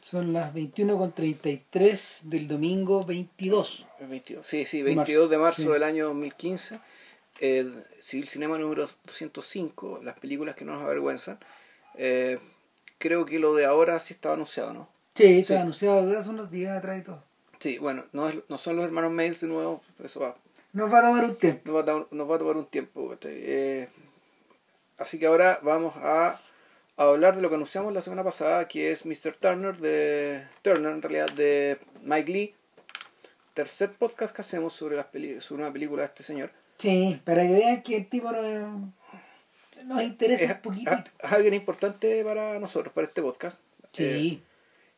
Son las 21.33 del domingo 22. 22. Sí, sí, 22 de marzo, del año 2015. El Civil Cinema número 205, las películas que no nos avergüenzan. Eh, creo que lo de ahora sí estaba anunciado, ¿no? Sí, estaba anunciado desde hace unos días atrás y todo. Sí, bueno, no, no son los hermanos Mails de nuevo, eso va. Nos va a tomar un tiempo. Nos va a, nos va a tomar un tiempo. Eh, así que ahora vamos a a hablar de lo que anunciamos la semana pasada, que es Mr. Turner, de Turner en realidad, de Mike Lee. Tercer podcast que hacemos sobre, las sobre una película de este señor. Sí, para que vean que el tipo no, nos interesa un poquito. Es alguien importante para nosotros, para este podcast. Sí. Eh,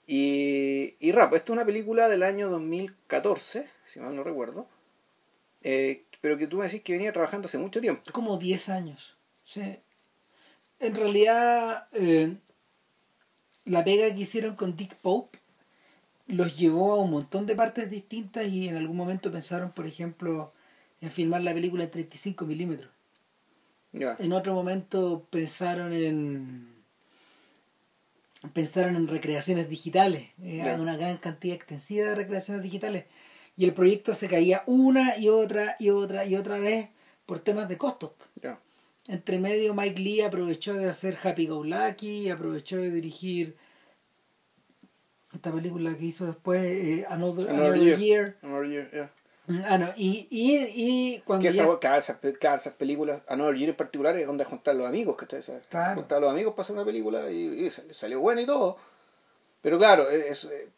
y, y rap, esta es una película del año 2014, si mal no recuerdo. Eh, pero que tú me decís que venía trabajando hace mucho tiempo. Como 10 años. Sí en realidad eh, la pega que hicieron con Dick Pope los llevó a un montón de partes distintas y en algún momento pensaron, por ejemplo, en filmar la película en 35 milímetros. En otro momento pensaron en pensaron en recreaciones digitales, eh, una gran cantidad extensiva de recreaciones digitales. Y el proyecto se caía una y otra y otra y otra vez por temas de costos entre medio Mike Lee aprovechó de hacer Happy Go Lucky, aprovechó de dirigir esta película que hizo después eh, Another, Year. Another Year, yeah. Mm, ah, no, y, y, y cuando que esa, cada, esas, esas películas, Another Year en particular, es donde juntar los amigos, ¿cachai? Claro. Juntar los amigos para hacer una película y, salió buena y todo. Pero claro, es, eh,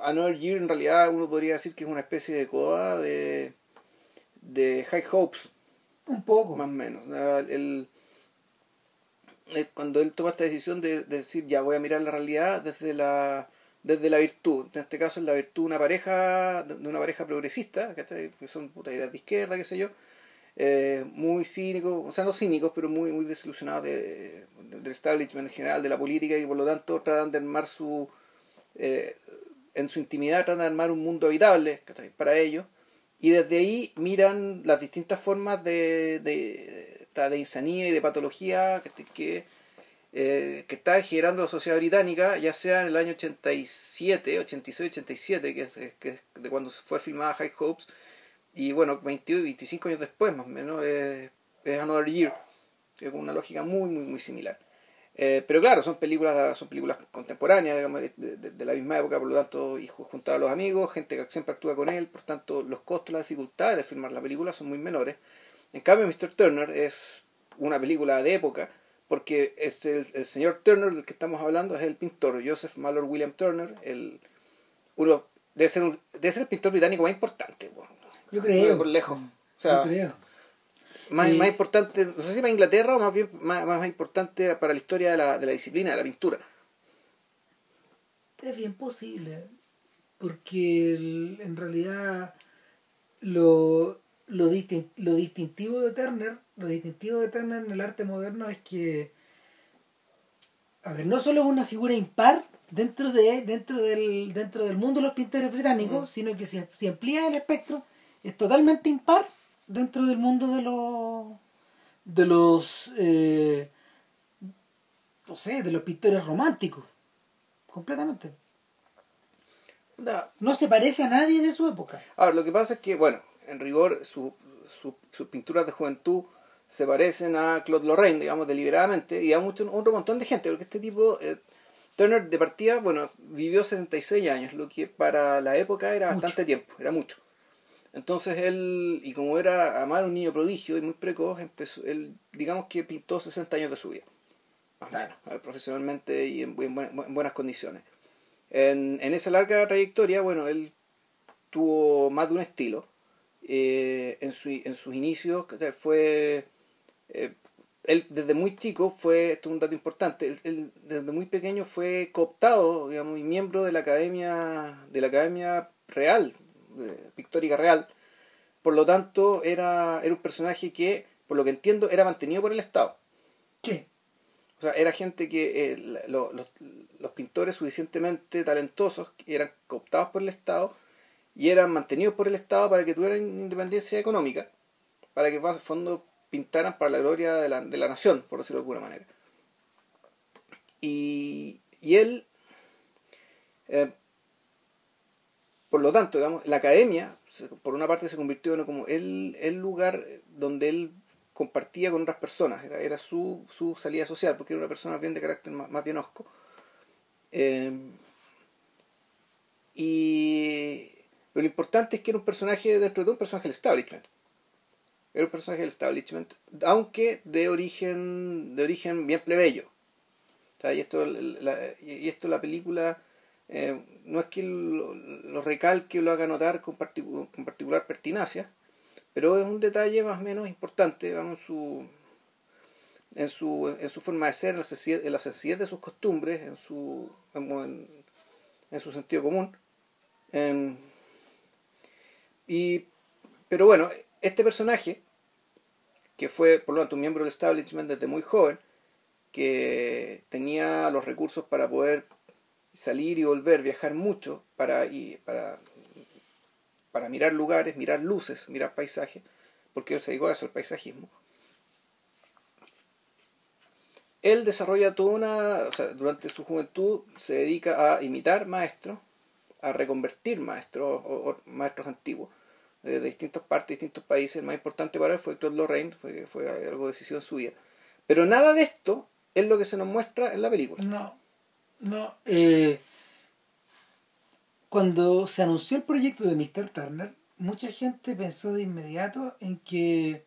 Another Year en realidad uno podría decir que es una especie de coda de, de High Hopes un poco. Más o menos. El, cuando él toma esta decisión de, decir, ya voy a mirar la realidad desde la desde la virtud. En este caso es la virtud de una pareja, de una pareja progresista, que son puta ideas de izquierda, qué sé yo. Eh, muy cínicos, o sea, no cínicos, pero muy, muy desilusionados de, del establishment en general, de la política, y por lo tanto tratan de armar su. Eh, en su intimidad tratan de armar un mundo habitable para ellos y desde ahí miran las distintas formas de, de, de insanía y de patología que, eh, que está generando la sociedad británica, ya sea en el año 87, 86, 87, que es, que de cuando fue filmada High Hopes, y bueno, 22 25 años después más o menos, es, es Another Year, que es una lógica muy, muy, muy similar. Eh, pero claro, son películas son películas contemporáneas, digamos, de, la misma época, por lo tanto, y juntar a los amigos, gente que siempre actúa con él, por tanto, los costos, las dificultades de filmar la película son muy menores. En cambio, Mr. Turner es una película de época, porque es el, señor Turner del que estamos hablando es el pintor Joseph Mallor William Turner, el, uno, debe, ser debe ser el pintor británico más importante. Yo creo. Por lejos. O sea, Yo creo más, más importante, no sé si para Inglaterra o más bien más, más importante para la historia de la, de la disciplina, de la pintura. Es bien posible, porque en realidad lo, lo, lo distintivo de Turner, lo distintivo de Turner en el arte moderno es que, a ver, no solo es una figura impar dentro de dentro del dentro del mundo de los pintores británicos, sino que si, si amplía el espectro es totalmente impar dentro del mundo de los de los eh, no sé de los pintores románticos completamente. No, se parece a nadie de su época. ahora lo que pasa es que bueno en rigor su, sus pinturas de juventud se parecen a Claude Lorraine digamos deliberadamente y a mucho, otro montón de gente porque este tipo eh, Turner de partida bueno vivió 76 años lo que para la época era bastante tiempo era mucho entonces él, y como era amar un niño prodigio y muy precoz, empezó, él digamos que pintó 60 años de su vida. Más profesionalmente y en, buenas condiciones. En, en, esa larga trayectoria, bueno, él tuvo más de un estilo. Eh, en, su, en sus inicios fue... Eh, él desde muy chico fue, esto es un dato importante, él, desde muy pequeño fue cooptado, digamos, y miembro de la academia, de la academia real pictórica real. Por lo tanto, era, era un personaje que, por lo que entiendo, era mantenido por el Estado. ¿Qué? O sea, era gente que eh, los, los pintores suficientemente talentosos eran cooptados por el Estado y eran mantenidos por el Estado para que tuvieran independencia económica, para que, en fondo, pintaran para la gloria de la, de la nación, por decirlo de alguna manera. Y, y él Eh, por lo tanto, digamos, la academia, por una parte, se convirtió en como el, el lugar donde él compartía con otras personas, era, su, su, salida social, porque era una persona bien de carácter más, bien osco. Eh, y lo importante es que era un personaje, dentro de todo, un personaje del establishment. Era un personaje del establishment, aunque de origen, de origen bien plebeyo. y, esto, la, y esto la película eh, no es que lo, recalque o lo haga notar con, particular pertinacia, pero es un detalle más o menos importante en, su, en, su, en su forma de ser, en la, sencillez, de sus costumbres, en su, en, en su sentido común. y, pero bueno, este personaje, que fue por lo tanto un miembro del establishment desde muy joven, que tenía los recursos para poder salir y volver, viajar mucho para, y, para, para mirar lugares, mirar luces, mirar paisajes, porque él se dedicó a eso, el paisajismo. Él desarrolla toda una, durante su juventud se dedica a imitar maestros, a reconvertir maestros o, maestros antiguos de, distintas partes, distintos países. El más importante para él fue Claude Lorraine, fue, fue algo decisivo en su vida. Pero nada de esto es lo que se nos muestra en la película. No. No, eh, cuando se anunció el proyecto de Mr. Turner, mucha gente pensó de inmediato en que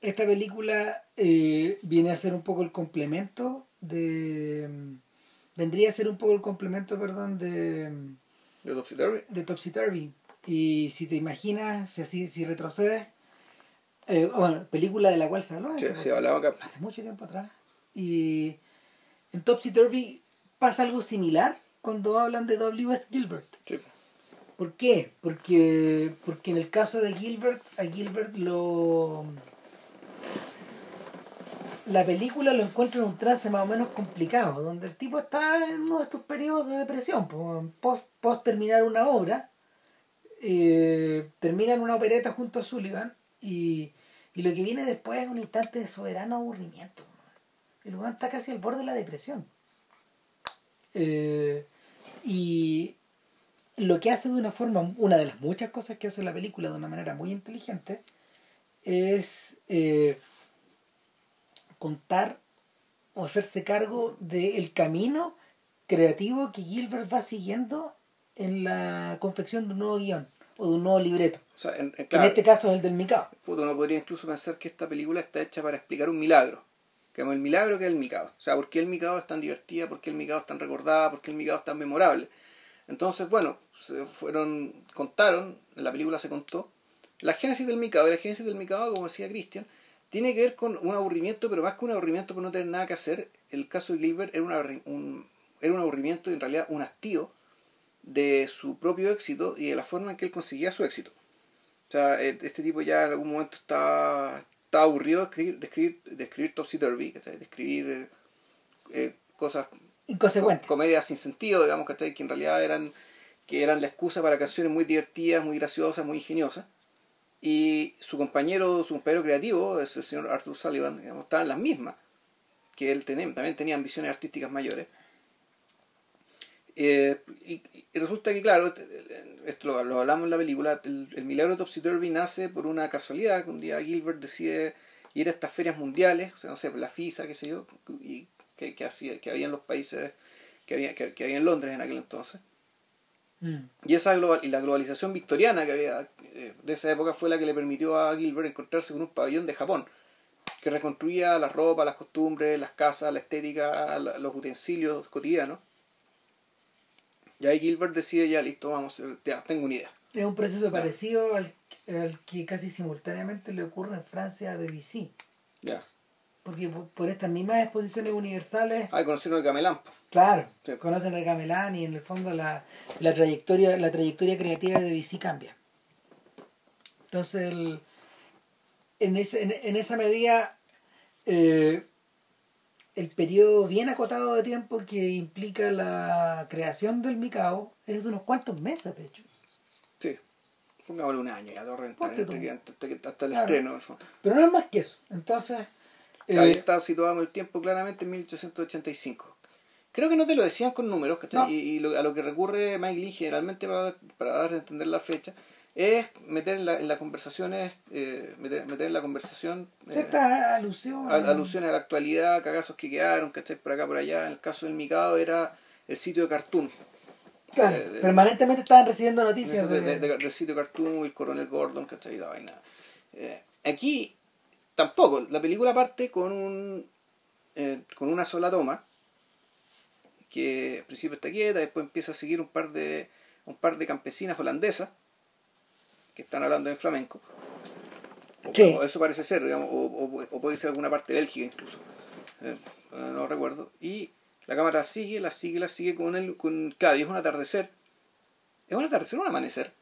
esta película eh, viene a ser un poco el complemento de... vendría a ser un poco el complemento, perdón, de... De Topsy Turvy. De Topsy Turvy. Y si te imaginas, si así, si retrocedes, eh, bueno, película de la cual se habló. Sí, se hablaba. Hace mucho tiempo atrás. Y en Topsy Turvy pasa algo similar cuando hablan de W.S. Gilbert. ¿Por qué? Porque, porque en el caso de Gilbert, a Gilbert lo... La película lo encuentra en un trance más o menos complicado, donde el tipo está en uno de estos periodos de depresión, post, post terminar una obra, eh, termina en una opereta junto a Sullivan y, y lo que viene después es un instante de soberano aburrimiento. El lugar está casi al borde de la depresión. Eh, y lo que hace de una forma, una de las muchas cosas que hace la película de una manera muy inteligente, es eh, contar o hacerse cargo del camino creativo que Gilbert va siguiendo en la confección de un nuevo guion o de un nuevo libreto. en, este caso es el del Mikado. uno podría incluso pensar que esta película está hecha para explicar un milagro que el milagro que es el Mikado. O sea, ¿por qué el Mikado es tan divertida? ¿Por qué el Mikado es tan recordada? ¿Por qué el Mikado es tan memorable? Entonces, bueno, se fueron, contaron, en la película se contó, la génesis del Mikado. Y la génesis del Mikado, como decía Christian, tiene que ver con un aburrimiento, pero más que un aburrimiento por no tener nada que hacer. El caso de Gilbert era, un, era un aburrimiento y en realidad un hastío de su propio éxito y de la forma en que él conseguía su éxito. O sea, e, este tipo ya en algún momento estaba, estaba aburrido de escribir, de escribir, de escribir Topsy Turvy, de escribir eh, eh, cosas inconsecuentes. comedias sin sentido, digamos, que en realidad eran, que eran la excusa para canciones muy divertidas, muy graciosas, muy ingeniosas. Y su compañero, su compañero creativo, el señor Arthur Sullivan, digamos, estaban las mismas, que él tenía, también tenía ambiciones artísticas mayores. Eh, y, resulta que, claro, esto lo, hablamos en la película, el, milagro de Topsy Turvy nace por una casualidad, que un día Gilbert decide ir a estas ferias mundiales, o sea, no sé, la FISA, qué sé yo, y que, que, hacía, que había en los países, que había, que, había en Londres en aquel entonces. Mm. Y, esa global, y la globalización victoriana que había eh, de esa época fue la que le permitió a Gilbert encontrarse con un pabellón de Japón, que reconstruía la ropa, las costumbres, las casas, la estética, los utensilios cotidianos y ahí Gilbert decide, ya listo, vamos, ya tengo una idea. Es un proceso parecido al, que casi simultáneamente le ocurre en Francia a Debussy. Ya. Porque por, estas mismas exposiciones universales... Ah, conocieron el gamelán. Claro, conocen el gamelán y en el fondo la, la, trayectoria, la trayectoria creativa de Debussy cambia. Entonces, en, ese, en, esa medida... Eh, el periodo bien acotado de tiempo que implica la creación del Mikao es de unos cuantos meses, de hecho. Sí, pongámosle un año ya, todo rentar, hasta, el estreno. Pero no es más que eso. Entonces. Ahí eh, está situado en el tiempo claramente en 1885. Creo que no te lo decían con números, ¿cachai? No. Y, y lo- a lo que recurre Mike Lee generalmente para, para dar a entender la fecha es meter en, la- en las conversaciones, eh, meter, meter en la conversación eh, Ciertas alusiones. al- alusiones a la actualidad, cagazos que quedaron, ¿cachai? Por acá, por allá. En el caso del Mikado era el sitio de Cartoon. Claro, de- de- permanentemente estaban recibiendo noticias de, de, de- de- del sitio Cartoon, el coronel Gordon, ¿cachai? La vaina. Eh, aquí tampoco. La película parte con un eh, con una sola toma que al principio está quieta, después empieza a seguir un par de un par de campesinas holandesas que están hablando en flamenco. O, Sí. o eso parece ser, digamos, o, o- o puede ser alguna parte de Bélgica incluso. Eh, no recuerdo. Y la cámara sigue, la sigue, la sigue con el. Con, claro, y es un atardecer. ¿Es un atardecer o un amanecer?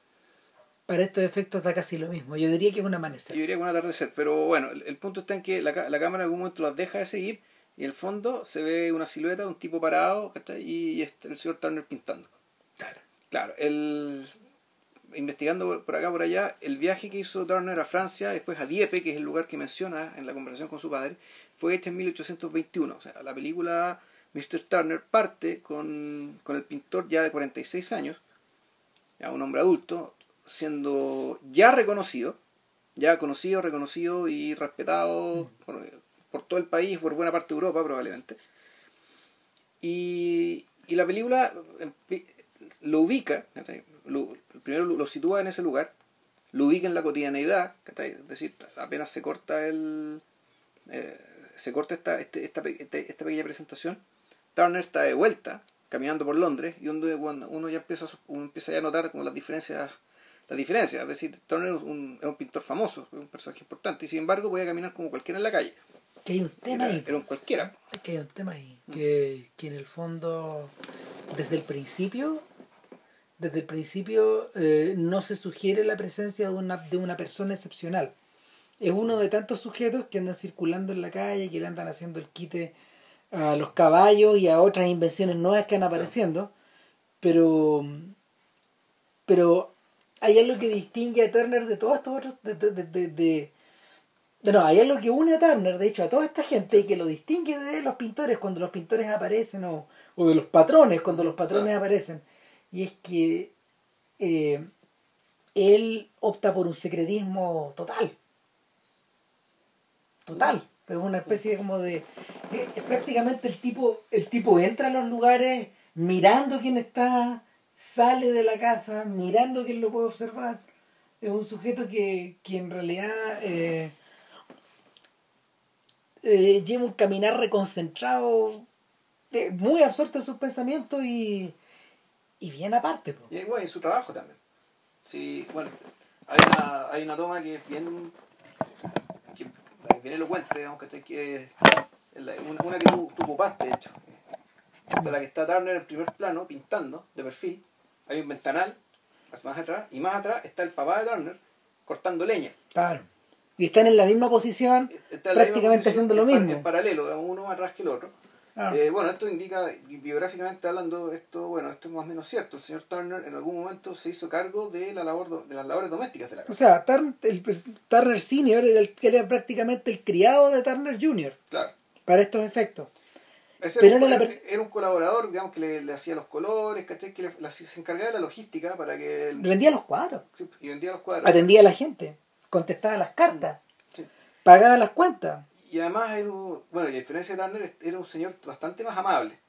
Para estos efectos da casi lo mismo. Yo diría que es un amanecer. Yo diría que un atardecer, pero bueno, el, el punto está en que la, la cámara en algún momento las deja de seguir y en el fondo se ve una silueta de un tipo parado y, y está el señor Turner pintando. Claro. Claro, el, investigando por- acá, por allá, el viaje que hizo Turner a Francia, después a Dieppe, que es el lugar que menciona en la conversación con su padre, fue hecha en 1821. O sea, la película Mr. Turner parte con, con el pintor ya de 46 años, ya un hombre adulto, siendo ya reconocido, ya conocido, reconocido y respetado por, por todo el país, por buena parte de Europa probablemente. Y, y la película empi- lo ubica. Lo, primero lo, sitúa en ese lugar, lo ubica en la cotidianeidad, es decir, apenas se corta el eh, se corta esta, este- esta, este- esta pequeña presentación, Turner está de vuelta, caminando por Londres, y uno, uno ya empieza, uno empieza ya a notar como las diferencias, las diferencias, es decir, Turner es un, es un pintor famoso, es un personaje importante, y sin embargo podía caminar como cualquiera en la calle, Que hay un tema era, ahí. era un cualquiera. Que hay un tema ahí. Que, que en el fondo, desde el principio, desde el principio eh, no se sugiere la presencia de una, de una persona excepcional. Es uno de tantos sujetos que andan circulando en la calle, que le andan haciendo el quite a los caballos y a otras invenciones nuevas que van apareciendo. Pero, pero hay algo que distingue a Turner de todos estos otros, de, de, de, de- no, hay algo que une a Turner, de hecho, a toda esta gente y que lo distingue de los pintores cuando los pintores aparecen o, o de los patrones cuando los patrones aparecen. Y es que eh, él opta por un secretismo total. Total. Es una especie como de... eh, Es prácticamente el tipo, el tipo entra a los lugares mirando quién está, sale de la casa, mirando quién lo puede observar. Es un sujeto que, que en realidad eh, lleva un caminar reconcentrado, muy absorto en sus pensamientos y, y bien aparte. po. Y bueno, en su trabajo también. Sí, bueno, hay una, hay una toma que es bien, que es bien elocuente, digamos, que, que es la- una, una que tú, tú ocupaste, de hecho. De la que está Turner en primer plano, pintando, de perfil. Hay un ventanal, más atrás, y más atrás está el papá de Turner cortando leña. Claro. Y están en la misma posición, Está en la misma prácticamente posición, haciendo lo mismo. En paralelo, uno atrás que el otro. Claro. Eh, bueno, esto indica, biográficamente hablando, esto, bueno, esto es más o menos cierto. El señor Turner en algún momento se hizo cargo de la labor do- de las labores domésticas de la O casa. sea, Turner, el, Turner Senior era, el, era prácticamente el criado de Turner Junior Claro. para estos efectos. Ese Pero era, un- era- era un colaborador, digamos, que le, le hacía los colores, ¿cachai? Que le- la- se encargaba de la logística para que... Vendía los cuadros, sí, y vendía los cuadros. atendía a la gente, contestaba las cartas, Sí. pagaba las cuentas. Y además, era un- bueno, y a diferencia de Turner, era un señor bastante más amable.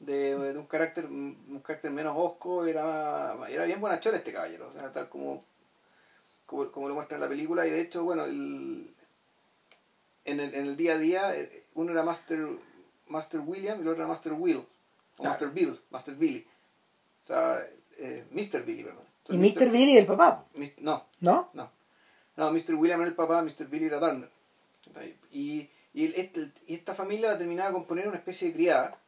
De, de un carácter un carácter menos hosco, era, era bien bonachón este caballero. O sea, tal como, como, como lo muestra en la película. Y de hecho, bueno, el, en, el, en el día a día, eh, uno era Master, Master William y el otro era Master Will. O. Master Bill, Master Billy. O sea, eh, Mr. Billy, perdón. Y Entonces, Mr. Billy el papá, No, ¿no? no. No, Mr. William era el papá, Mr. Billy era Turner. Y, este- y esta familia la terminaba de componer una especie de criada,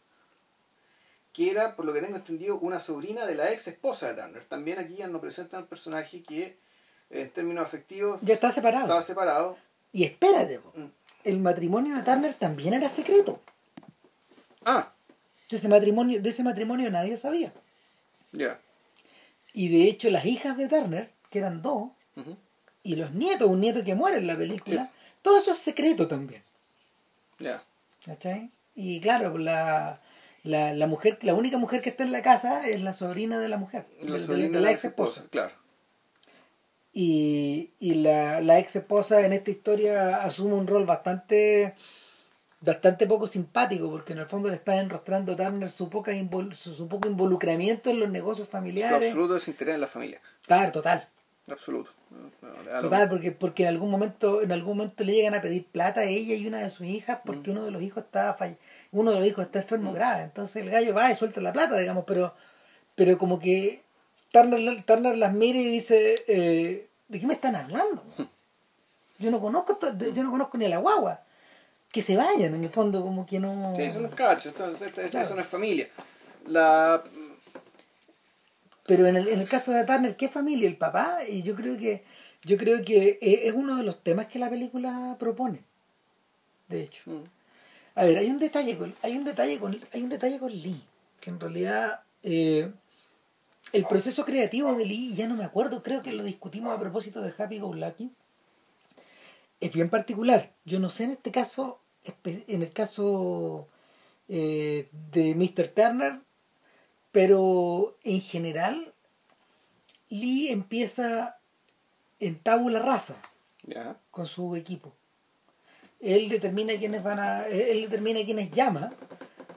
que era, por lo que tengo entendido, una sobrina de la ex esposa de Turner. También aquí ya nos presentan al personaje que, en términos afectivos, Ya está separado. estaba separado. Y espérate, Mm. el matrimonio de Turner también era secreto. Ah, De ese matrimonio, de ese matrimonio nadie sabía. ya. Y de hecho las hijas de Turner, que eran dos, y los nietos, un nieto que muere en la película, todo eso es secreto también. Ya. ¿Cachai? Y claro, la, la, la mujer, la única mujer que está en la casa es la sobrina de la mujer, La de, sobrina de de la ex esposa. Claro. Y, y la, la ex esposa en esta historia asume un rol bastante bastante poco simpático porque en el fondo le está enrostrando Turner su, poca invol- su, su poco involucramiento en los negocios Su familiares. absoluto desinterés en la familia. Claro, total. Absoluto. Total, porque, porque en algún momento, en algún momento le llegan a pedir plata a ella y una de sus hijas Mm. porque uno de los hijos está fall- uno de los hijos está enfermo grave. Entonces el gallo va y suelta la plata, digamos, pero, pero como que Turner, Turner las mira y dice, eh, ¿de qué me están hablando? Yo no conozco yo no conozco ni a la guagua. Que se vayan, en el fondo, como que no. Sí, eso no es cacho, esto- esto- esto- Claro. eso no es familia. La, Pero en el, en el caso de Turner, ¿qué familia? El papá, y yo creo que yo creo que eh, es uno de los temas que la película propone. De hecho. Mm. A ver, hay un detalle con, hay un detalle con, hay un detalle con Lee, que en realidad eh, el proceso creativo de Lee, ya no me acuerdo, creo que lo discutimos a propósito de Happy Go Lucky, es bien particular. Yo no sé en este caso, en el caso eh, de Mr. Turner, pero en general Lee empieza en tabula rasa con su equipo. Él determina quiénes van a. Él determina quiénes llama,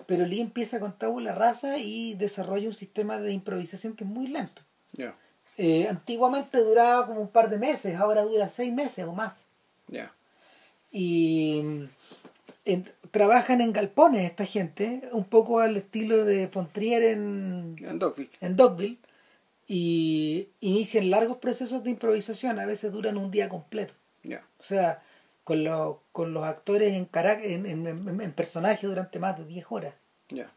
pero Lee empieza con tabula rasa y desarrolla un sistema de improvisación que es muy lento. Eh, antiguamente duraba como un par de meses, ahora dura seis meses o más. Y en- trabajan en galpones esta gente, un poco al estilo de Fontrier en, En Dogville. en Dogville, y inician largos procesos de improvisación, a veces duran un día completo. O sea, con, los con los actores en, en, en, en- personaje durante más de 10 horas. Ya.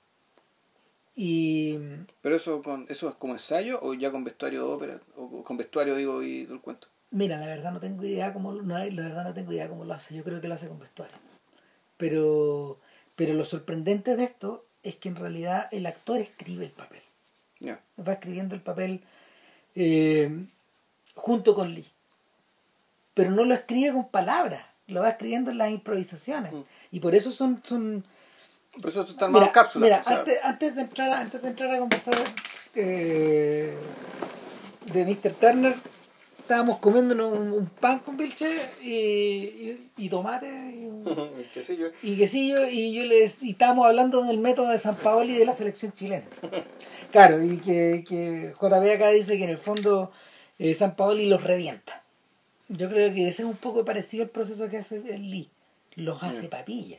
Y Pero eso con eso es como ensayo o ya con vestuario de ópera o con vestuario digo y todo el cuento. mira, la verdad no tengo idea cómo, no, la verdad no tengo idea cómo lo hace. Yo creo que lo hace con vestuario. Pero, pero lo sorprendente de esto es que en realidad el actor escribe el papel. Va escribiendo el papel eh, junto con Lee. Pero no lo escribe con palabras, lo va escribiendo en las improvisaciones. Mm. Y por eso son, son, Por eso esto está armado en cápsulas. Mira, o sea, antes, antes, de entrar, a- antes de entrar a conversar eh, de Mr. Turner, estábamos comiéndonos un, un pan con vilche y, y, y tomate y, yo. y quesillo y yo les y estábamos hablando del método de San Paoli y de la selección chilena. Claro, y que, que JB acá dice que en el fondo eh, San Paoli los revienta. Yo creo que ese es un poco parecido al proceso que hace el Lee. Los hace Ya. papilla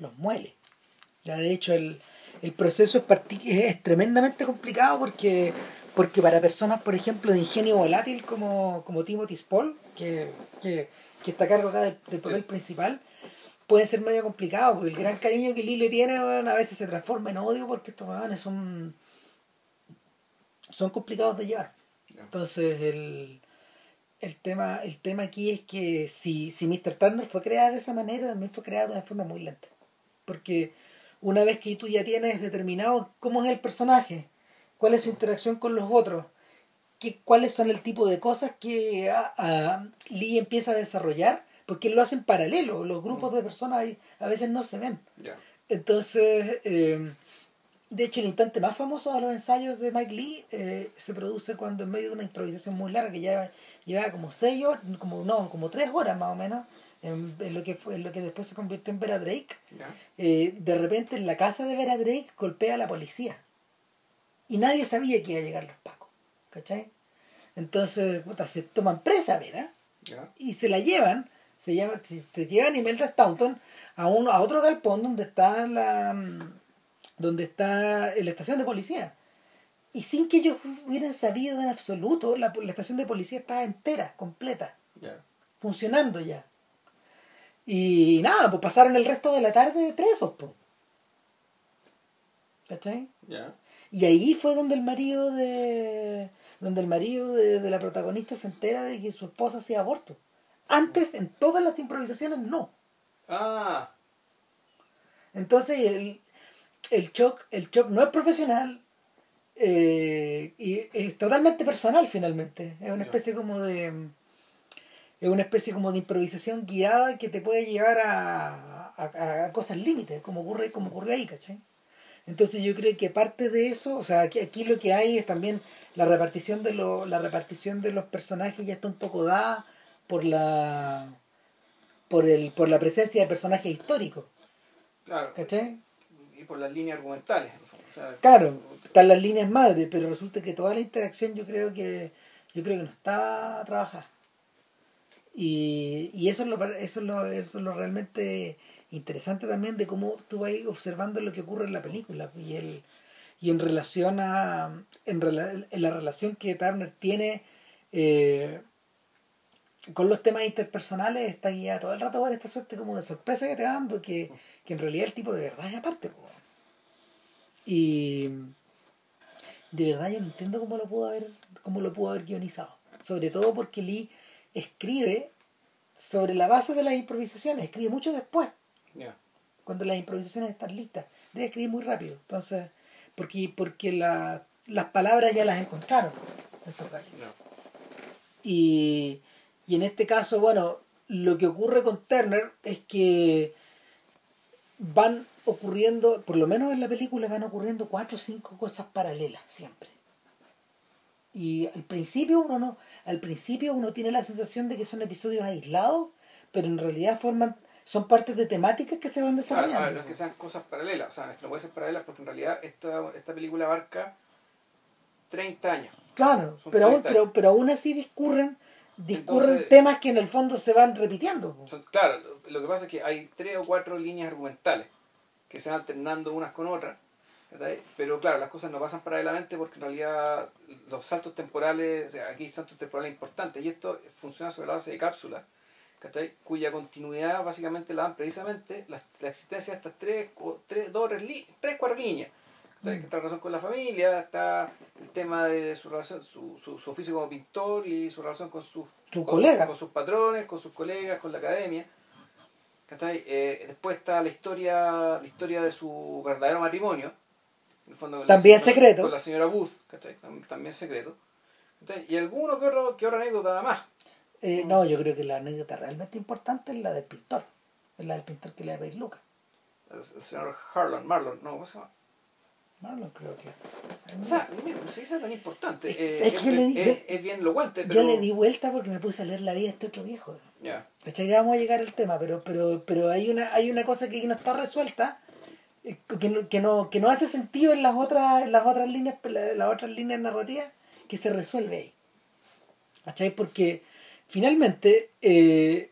los muele. Ya de hecho el, el proceso es tremendamente complicado porque, porque para personas, por ejemplo, de ingenio volátil como, como Timothy Spall, que, que, que está a cargo acá del, del papel Sí. principal, puede ser medio complicado porque el gran cariño que Lee le tiene weón, a veces se transforma en odio porque estos weones son, son complicados de llevar. Entonces el, el tema el tema aquí es que si, si Mr. Turner fue creada de esa manera, también fue creada de una forma muy lenta. Porque una vez que tú ya tienes determinado cómo es el personaje, cuál es su interacción con los otros, qué, cuáles son el tipo de cosas que a, a Lee empieza a desarrollar, porque lo hace en paralelo, los grupos de personas ahí a veces no se ven. Ya. Entonces, eh, de hecho, el instante más famoso de los ensayos de Mike Lee eh, se produce cuando en medio de una improvisación muy larga que lleva, lleva como seis horas, como, no, como tres horas más o menos, en, en lo que fue, en lo que después se convirtió en Vera Drake, Ya. eh, de repente en la casa de Vera Drake golpea a la policía. Y nadie sabía que iba a llegar los pacos. ¿Cachai? Entonces, puta, se toman presa a Vera Ya. y se la llevan, se, llama, se, llevan Imelda Staunton a, un, a otro galpón donde está la mm, donde está la estación de policía. Y sin que ellos hubieran sabido en absoluto, la, la estación de policía estaba entera, completa, Ya. funcionando ya. Y nada, pues pasaron el resto de la tarde presos, pues. ¿Cachai? Ya. Y ahí fue donde el marido de. donde el marido de, de la protagonista se entera de que su esposa hacía aborto. Antes, en todas las improvisaciones, no. Ah. Entonces el, el shock, el shock no es profesional eh, y es totalmente personal finalmente. Es una especie como de. Es una especie como de improvisación guiada que te puede llevar a, a, a cosas límites, como ocurre, como ocurrió ahí, ¿cachai? Entonces yo creo que parte de eso, o sea, aquí, aquí lo que hay es también la repartición de lo, la repartición de los personajes ya está un poco dada por la por el por la presencia de personajes históricos. Claro. ¿Cachai? Y por las líneas argumentales. o sea, Claro, están las líneas madres, pero resulta que toda la interacción yo creo que yo creo que no está trabajada. Y, y eso es lo eso es lo eso es lo realmente interesante también de cómo tú vas observando lo que ocurre en la película y el y en relación a en, rela- en la relación que Turner tiene eh, con los temas interpersonales está guiada todo el rato por esta suerte como de sorpresa que te dando que, que en realidad el tipo de verdad es aparte po. y de verdad yo no entiendo cómo lo pudo haber cómo lo pudo haber guionizado sobre todo porque Lee escribe sobre la base de las improvisaciones escribe mucho después cuando las improvisaciones están listas. Debe escribir muy rápido. Entonces, porque, porque la- las palabras ya las encontraron. esos gallos. No. Y, y en este caso, bueno, lo que ocurre con Turner es que van ocurriendo, por lo menos en la película, van ocurriendo cuatro o cinco cosas paralelas siempre. Y al principio uno no, al principio uno tiene la sensación de que son episodios aislados, pero en realidad forman, son partes de temáticas que se van Claro, desarrollando. a ver, no es que sean cosas paralelas, o sea, no es que no pueden ser paralelas porque en realidad esta, esta película abarca 30 años. Claro, Son pero aún, 30 pero, pero aún así discurren, discurren Entonces- temas que en el fondo se van repitiendo. Son- claro, lo, que pasa es que hay tres o cuatro líneas argumentales que se van alternando unas con otras, pero claro, las cosas no pasan paralelamente porque en realidad los saltos temporales, o sea, aquí hay saltos temporales importantes y esto funciona sobre la base de cápsulas, ¿cachai? cuya continuidad básicamente la dan precisamente la, la existencia de estas tres, tres, dos, tres, tres cuatro líneas. ¿cachai? Mm. Que está la relación con la familia, está el tema de su relación, su, su, su oficio como pintor y su relación con sus Su con colega. con sus patrones, con sus colegas, con la academia. ¿cachai? Eh, después está la historia, la historia de su verdadero matrimonio. En el fondo, También señora- secreto. Con la señora Booth, ¿cachai? Tam- También secreto. ¿cachai? Y alguno que otro, que otra anécdota nada más. Eh, no, yo creo que la anécdota realmente importante es la del pintor. Es la del pintor que le va a pedir Lucas. El, el señor Harlan, Marlon, no, ¿cómo se llama? Marlon creo que. O sea, mira, pues sí, es tan importante. Es- Eh, es que yo le di- es- yo- es bien elocuente, Yo pero... le di vuelta porque me puse a leer la vida de este otro viejo. Ya. ¿Cachai? Ya vamos a llegar al tema, pero, pero, pero hay una, hay una cosa que no está resuelta, eh, que no, que no, que no hace sentido en las otras, en las otras líneas, la- las otras líneas narrativas, que se resuelve ahí. ¿Cachai? Porque finalmente, eh,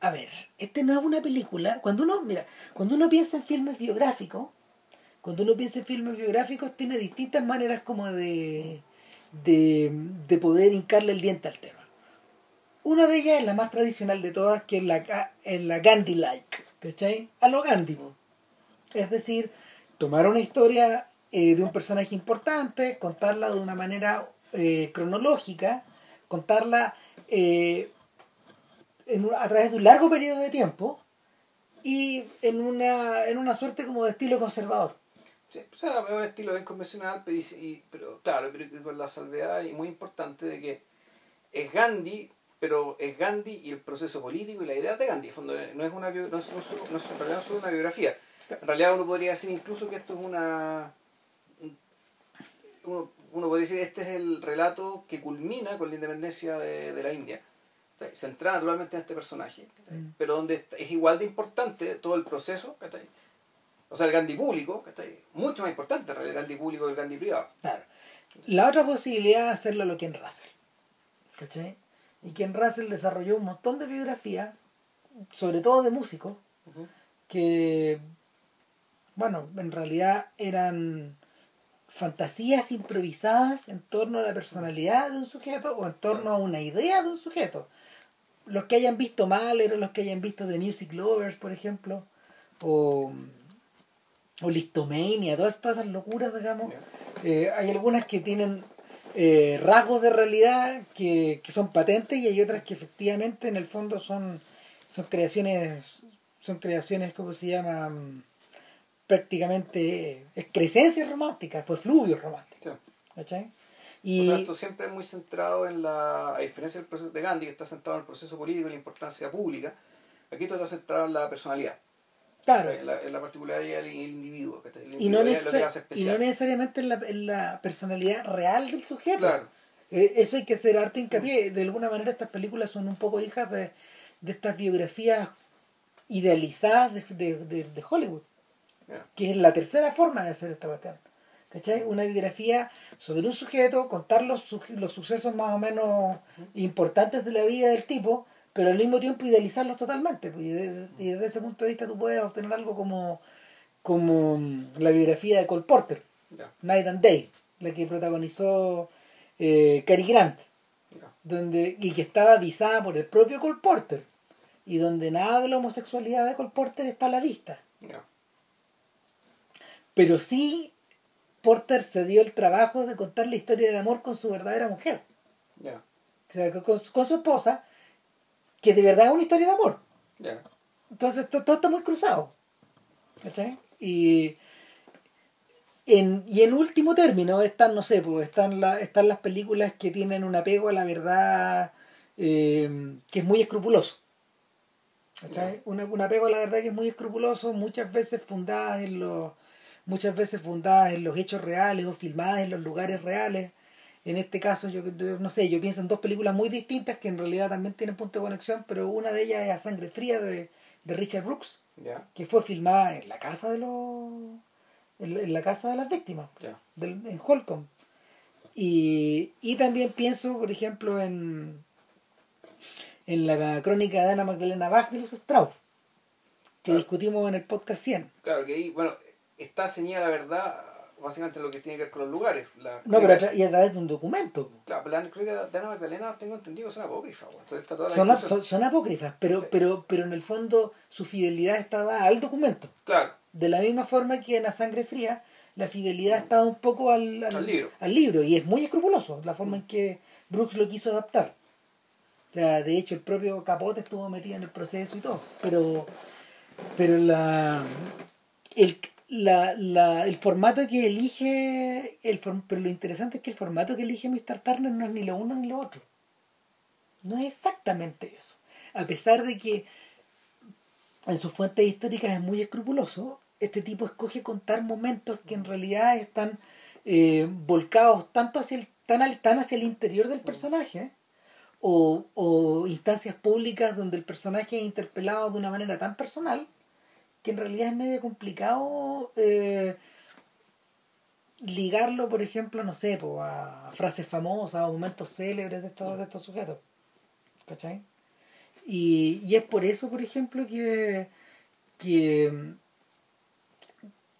a ver, este no es una película. Cuando uno, mira, cuando uno piensa en filmes biográficos, cuando uno piensa en filmes biográficos, tiene distintas maneras como de, de, de poder hincarle el diente al tema. Una de ellas es la más tradicional de todas, que es la, es la Gandhi-like, ¿cachai? A lo Gandhi. Es decir, tomar una historia eh, de un personaje importante, contarla de una manera eh, cronológica, contarla eh, en un- a través de un largo periodo de tiempo y en una, en una suerte como de estilo conservador. Sí, o sea, un estilo bien convencional, pero, y- pero claro, pero con la salvedad y muy importante de que es Gandhi, pero es Gandhi y el proceso político y la idea de Gandhi. Fondo, no es una no es, no es- en realidad no es una biografía. En realidad uno podría decir incluso que esto es una uno podría decir este es el relato que culmina con la independencia de, de la India. Centrada naturalmente en este personaje. Mm. pero donde es igual de importante todo el proceso, o sea, el Gandhi público, mucho más importante en el Gandhi público que el Gandhi privado. Claro. La otra posibilidad es hacerlo lo Ken Russell. ¿Cachai? Y Ken Russell desarrolló un montón de biografías, sobre todo de músicos, que, bueno, en realidad eran fantasías improvisadas en torno a la personalidad de un sujeto o en torno a una idea de un sujeto. Los que hayan visto Mahler o los que hayan visto The Music Lovers, por ejemplo, o, o Listomania, todas, todas esas locuras, digamos, eh, hay algunas que tienen eh, rasgos de realidad que, que son patentes y hay otras que efectivamente en el fondo son, son creaciones, son creaciones, ¿cómo se llama? Prácticamente excrescencias románticas, pues fluvios románticos. Sí. ¿Cachai? O Y, sea, esto siempre es muy centrado en la, a diferencia del proceso de Gandhi, que está centrado en el proceso político y la importancia pública, aquí esto está centrado en la personalidad. Claro. en la particularidad del individuo. ¿cachai? El Y no, individuo es lo que neces- hace y no necesariamente en la, en la personalidad real del sujeto. Claro. Eh, eso hay que hacer harto hincapié. De alguna manera estas películas son un poco hijas de, de estas biografías idealizadas de, de- de- de Hollywood, Que es la tercera forma de hacer esta cuestión. ¿Cachai? Una biografía sobre un sujeto, contar los, los sucesos más o menos importantes de la vida del tipo, pero al mismo tiempo idealizarlos totalmente. pues, Y, de- y desde ese punto de vista tú puedes obtener algo como, como mm, la biografía de Cole Porter. Night and Day, la que protagonizó eh, Cary Grant donde y que estaba avisada por el propio Cole Porter y donde nada de la homosexualidad de Cole Porter está a la vista. Pero sí Porter se dio el trabajo de contar la historia de amor con su verdadera mujer Ya. o sea con, con su- con su esposa que de verdad es una historia de amor Ya. entonces to- todo, está muy cruzado ¿cachai? y en, y en último término están, no sé, pues están, la, están las películas que tienen un apego a la verdad eh, que es muy escrupuloso. ¿cachai? Un, un apego a la verdad que es muy escrupuloso, muchas veces fundadas en los muchas veces fundadas en los hechos reales o filmadas en los lugares reales. En este caso, yo, yo no sé, yo pienso en dos películas muy distintas que en realidad también tienen punto de conexión, pero una de ellas es A Sangre Fría de, de Richard Brooks, que fue filmada en la casa de los en, la- en la casa de las víctimas Ya. del- en Holcomb y, y también pienso por ejemplo en en la crónica de Ana Magdalena Bach de los Strauss que discutimos en el podcast 100 Claro que ahí, bueno, está ceñida la verdad, básicamente lo que tiene que ver con los lugares. La no pero a tra- y a través de un documento Claro, pero la crónica de Ana Magdalena tengo entendido que son apócrifas. Entonces está toda la son, son, son apócrifas pero Sí. pero pero en el fondo su fidelidad está dada al documento Claro, de la misma forma que en La Sangre Fría la fidelidad está un poco al, Al libro. al libro, y es muy escrupuloso la forma en que Brooks lo quiso adaptar. O sea, de hecho el propio Capote estuvo metido en el proceso y todo, pero pero la el, la, la, el formato que elige el pero lo interesante es que el formato que elige Mr. Turner no es ni lo uno ni lo otro. No es exactamente eso. A pesar de que en sus fuentes históricas es muy escrupuloso, este tipo escoge contar momentos que en realidad están eh, volcados tanto hacia el, tan, al- tan hacia el interior del personaje o, o instancias públicas donde el personaje es interpelado de una manera tan personal que en realidad es medio complicado eh, ligarlo, por ejemplo, no sé, po, a frases famosas o momentos célebres de estos, de estos sujetos. ¿Cachai? Y, y es por eso, por ejemplo, que, que mm,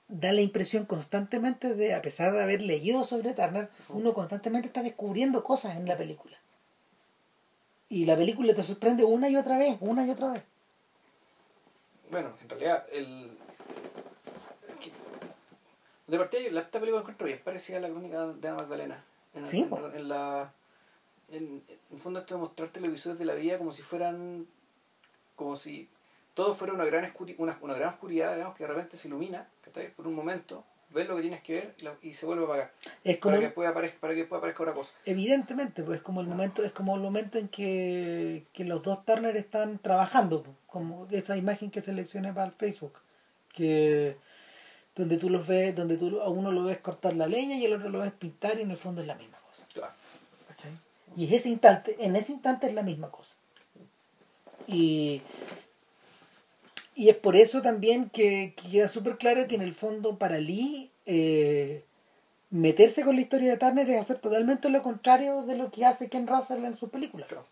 da la impresión constantemente de, a pesar de haber leído sobre Turner, uno constantemente está descubriendo cosas en la película. Y la película te sorprende una y otra vez, una y otra vez. Bueno, en realidad, el. que- De partida, la- esta película encuentro bien parecida a la crónica de Ana Magdalena. En, Sí, en- en la. En, en el fondo, esto de mostrarte los episodios de la vida como si fueran. como si todo fuera una gran, una, una gran oscuridad, digamos, que de repente se ilumina, ¿cachai? Por un momento, ves lo que tienes que ver y, se vuelve a. Es como, Para que, después aparezca, para que después aparezca otra cosa. evidentemente, pues es como el momento, es como el momento en que, que los dos Turner están trabajando, pues, como esa imagen que seleccioné para el Facebook, que donde tú los ves, donde tú a uno lo ves cortar la leña y el otro lo ves pintar y en el fondo es la misma cosa. Claro. Y es ese instante, en ese instante es la misma cosa. Y, y es por eso también que, que queda súper claro que en el fondo para Lee eh, meterse con la historia de Turner es hacer totalmente lo contrario de lo que hace Ken Russell en sus películas. Claro.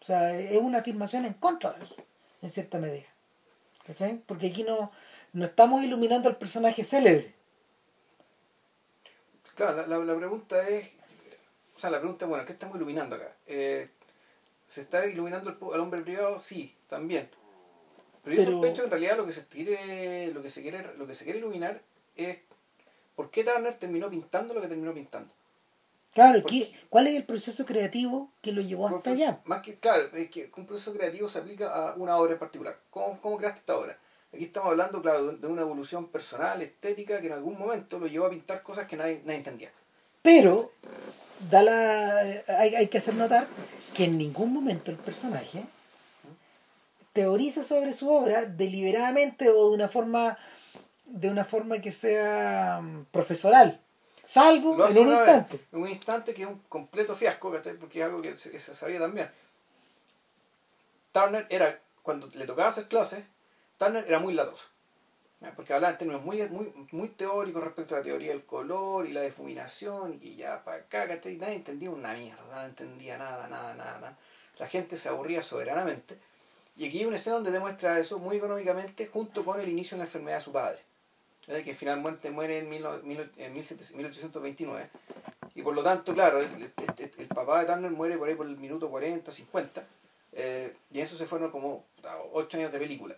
O sea, es una afirmación en contra de eso, en cierta medida. ¿Cachai? Porque aquí no, no estamos iluminando al personaje célebre. Claro, la, la, la pregunta es, o sea, la pregunta es, bueno, ¿qué estamos iluminando acá? Eh, ¿Se está iluminando al hombre privado? Sí, también. Pero yo sospecho que en realidad lo que se quiere, lo que se quiere, lo que se quiere iluminar es por qué Turner terminó pintando lo que terminó pintando. Claro, ¿Por ¿qué- ¿cuál es el proceso creativo que lo llevó hasta allá? Más que, claro, es que un proceso creativo se aplica a una obra en particular. ¿Cómo, cómo creaste esta obra? Aquí estamos hablando, claro, de, de una evolución personal, estética, que en algún momento lo llevó a pintar cosas que nadie, nadie entendía. Pero da la, hay, hay que hacer notar que en ningún momento el personaje teoriza sobre su obra deliberadamente o de una forma de una forma que sea mm, profesoral salvo en un una vez, instante en un instante que es un completo fiasco. Porque es algo que se, sabía también. Turner era, cuando le tocaba hacer clases, Turner era muy latoso. Porque hablaba en términos muy, muy, muy teóricos respecto a la teoría del color y la difuminación y que ya para acá, ¿cachai? Nadie entendía una mierda, no entendía nada, nada, nada, nada. La gente se aburría soberanamente. Y aquí hay una escena donde demuestra eso muy económicamente junto con el inicio de la enfermedad de su padre. ¿verdad? que finalmente muere en, mil, mil- en 1700 1829 y por lo tanto claro el, el- el- el papá de Turner muere por ahí por el minuto 40 50 eh, y en eso se fueron como puta, ocho años de película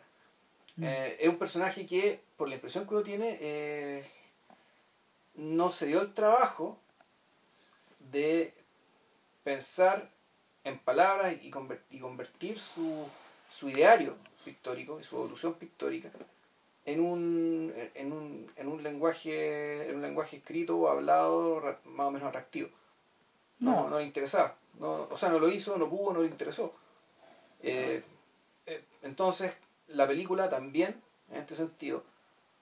Mm. Eh, es un personaje que por la impresión que uno tiene eh, no se dio el trabajo de pensar en palabras y convertir su, su ideario pictórico y su evolución pictórica en un, en un, en un lenguaje en un lenguaje escrito o hablado más o menos atractivo. No, No. no le interesaba. No, o sea no lo hizo no pudo no le interesó. Eh, eh, entonces la película también en este sentido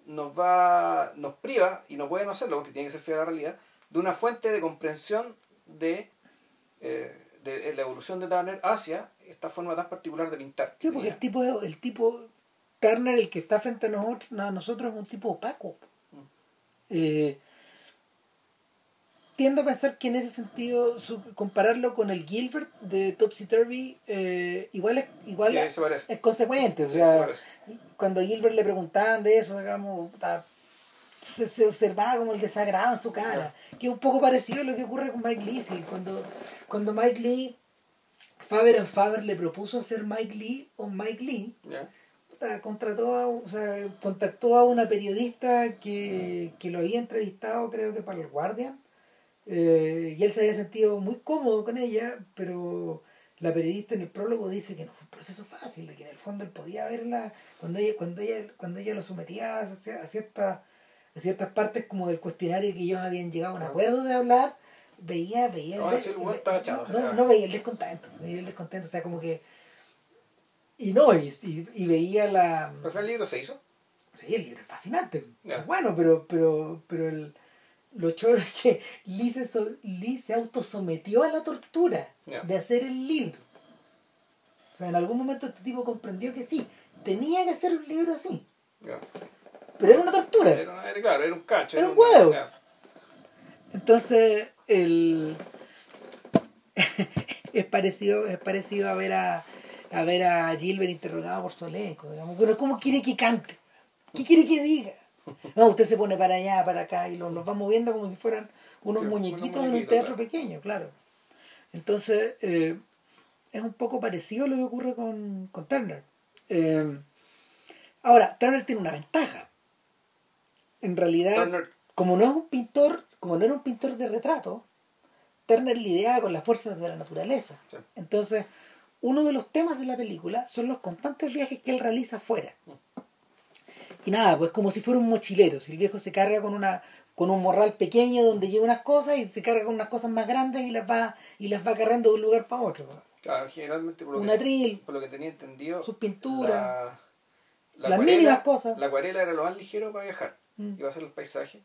nos va nos priva y no puede no hacerlo porque tiene que ser fiel a la realidad de una fuente de comprensión de, eh, de la evolución de Turner hacia esta forma tan particular de pintar Sí, porque el tipo, el tipo Turner, el que está frente a nosotros, a nosotros es un tipo opaco. Mm. Eh, tiendo a pensar que en ese sentido, su- compararlo con el Gilbert de Topsy Turvy, eh, igual, es, igual Sí, es, es consecuente. O Sí, sea, se parece. cuando a Gilbert le preguntaban de eso, digamos, se, se observaba como el desagrado en su cara, que es un poco parecido a lo que ocurre con Mike Lee. sí, cuando, cuando Mike Lee, Faber and Faber le propuso hacer Mike Lee o Mike Lee, contrató a, o sea, contactó a una periodista que, que lo había entrevistado, creo que para el Guardian, eh, y él se había sentido muy cómodo con ella, pero la periodista en el prólogo dice que no fue un proceso fácil, de que en el fondo él podía verla, cuando ella, cuando ella, cuando ella lo sometía a, cier- a ciertas, a ciertas partes como del cuestionario que ellos habían llegado a un acuerdo de hablar, veía, veía No, el, ese lugar estaba echado, no, no veía el descontento, veía el descontento, o sea como que y no, y, y- veía la ¿Pero el libro se hizo? Sí, el libro es fascinante. Bueno, pero, pero, pero el, lo choro es que Lee se, so- Lee se autosometió a la tortura de hacer el libro. O sea, en algún momento este tipo comprendió que sí, tenía que hacer un libro así. Pero era una tortura. Era, era- claro, era un cacho. Era era un huevo. Entonces, el... es parecido, es parecido a ver a, a ver a Gilbert interrogado por su elenco, digamos. Pero ¿cómo quiere que cante? ¿Qué quiere que diga? No, usted se pone para allá, para acá, y los, los va moviendo como si fueran unos Sí, unos muñequitos en un teatro claro. pequeño, claro. Entonces, eh, es un poco parecido a lo que ocurre con, con Turner. Eh, ahora, Turner tiene una ventaja. En realidad, Turner, como no es un pintor, como no era un pintor de retrato, Turner lidiaba con las fuerzas de la naturaleza. Sí. Entonces, uno de los temas de la película son los constantes viajes que él realiza afuera. Y nada, pues como si fuera un mochilero. Si el viejo se carga con una con un morral pequeño donde lleva unas cosas y se carga con unas cosas más grandes y las va y las va cargando de un lugar para otro. claro, generalmente por lo, Un que, atril, por lo que tenía entendido, sus pinturas, la, la las acuarela- mínimas cosas. La acuarela era lo más ligero para viajar, Mm. iba a ser el paisaje.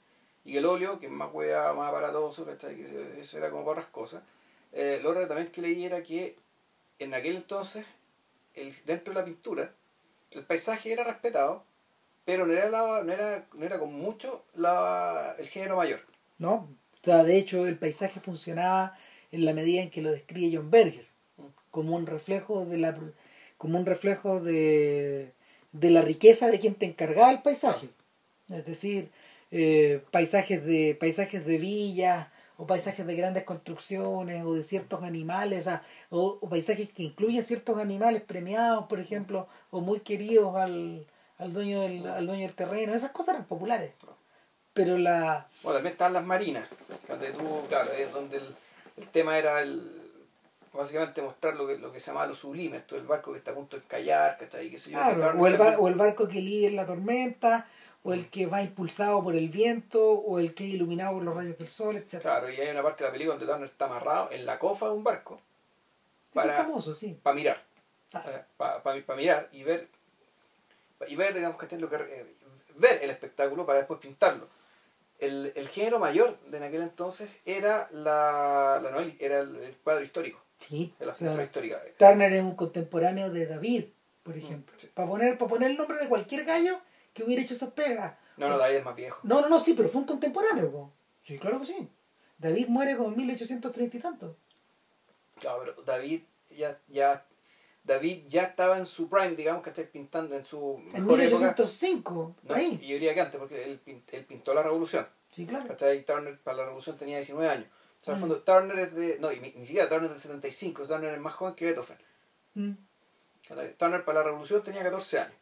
Y el óleo, que es más hueá, más aparatoso, ¿cachai? Que eso- eso era como para otras cosas. Eh, lo otro también que leí era que en aquel entonces, el, dentro de la pintura, el paisaje era respetado, pero no era, la, no era, no era con mucho la, el género mayor. ¿no? O sea, de hecho, el paisaje funcionaba en la medida en que lo describe John Berger, como un reflejo de la como un reflejo de, de la riqueza de quien te encargaba el paisaje. Es decir, eh, paisajes de paisajes de villas o paisajes de grandes construcciones o de ciertos animales, o, sea, o, o paisajes que incluyen ciertos animales premiados, por ejemplo, o muy queridos al, al dueño del, al dueño del terreno. Esas cosas eran populares. Pero la, Bueno, también estaban las marinas, donde tú, claro, es donde el, el tema era el básicamente mostrar lo que, lo que se llama lo sublime, esto el barco que está a punto de escallar, ¿cachai? Qué sé yo, Claro, o, el ba- o el barco que lidia en la tormenta, o el que va impulsado por el viento, o el que es iluminado por los rayos del sol, etc. Claro, y hay una parte de la película donde Turner está amarrado en la cofa de un barco Eso es famoso, sí. para mirar. Ah. para mirar y ver y ver digamos que lo que eh, ver el espectáculo para después pintarlo el, el género mayor de en aquel entonces era la, la novela, era el, el cuadro histórico Sí. la o sea, novela histórica Turner es un contemporáneo de David, por ejemplo. sí. Para poner, para poner el nombre de cualquier gallo que hubiera hecho esas pegas. no no David es más viejo No, no, no, sí, pero fue un contemporáneo. po. Sí, claro que sí. David muere como en 1830 y tanto. Claro, pero David ya ya David ya estaba en su prime digamos que está pintando en su En mejor época 1805, No, ahí. y yo diría que antes porque él, pin- él pintó la revolución Sí, claro. ¿cachai? Turner para la revolución tenía 19 años o sea, el Mm. fondo Turner es de no y ni, ni siquiera Turner es del 75 Turner es más joven que Beethoven Mm. Turner para la revolución tenía 14 años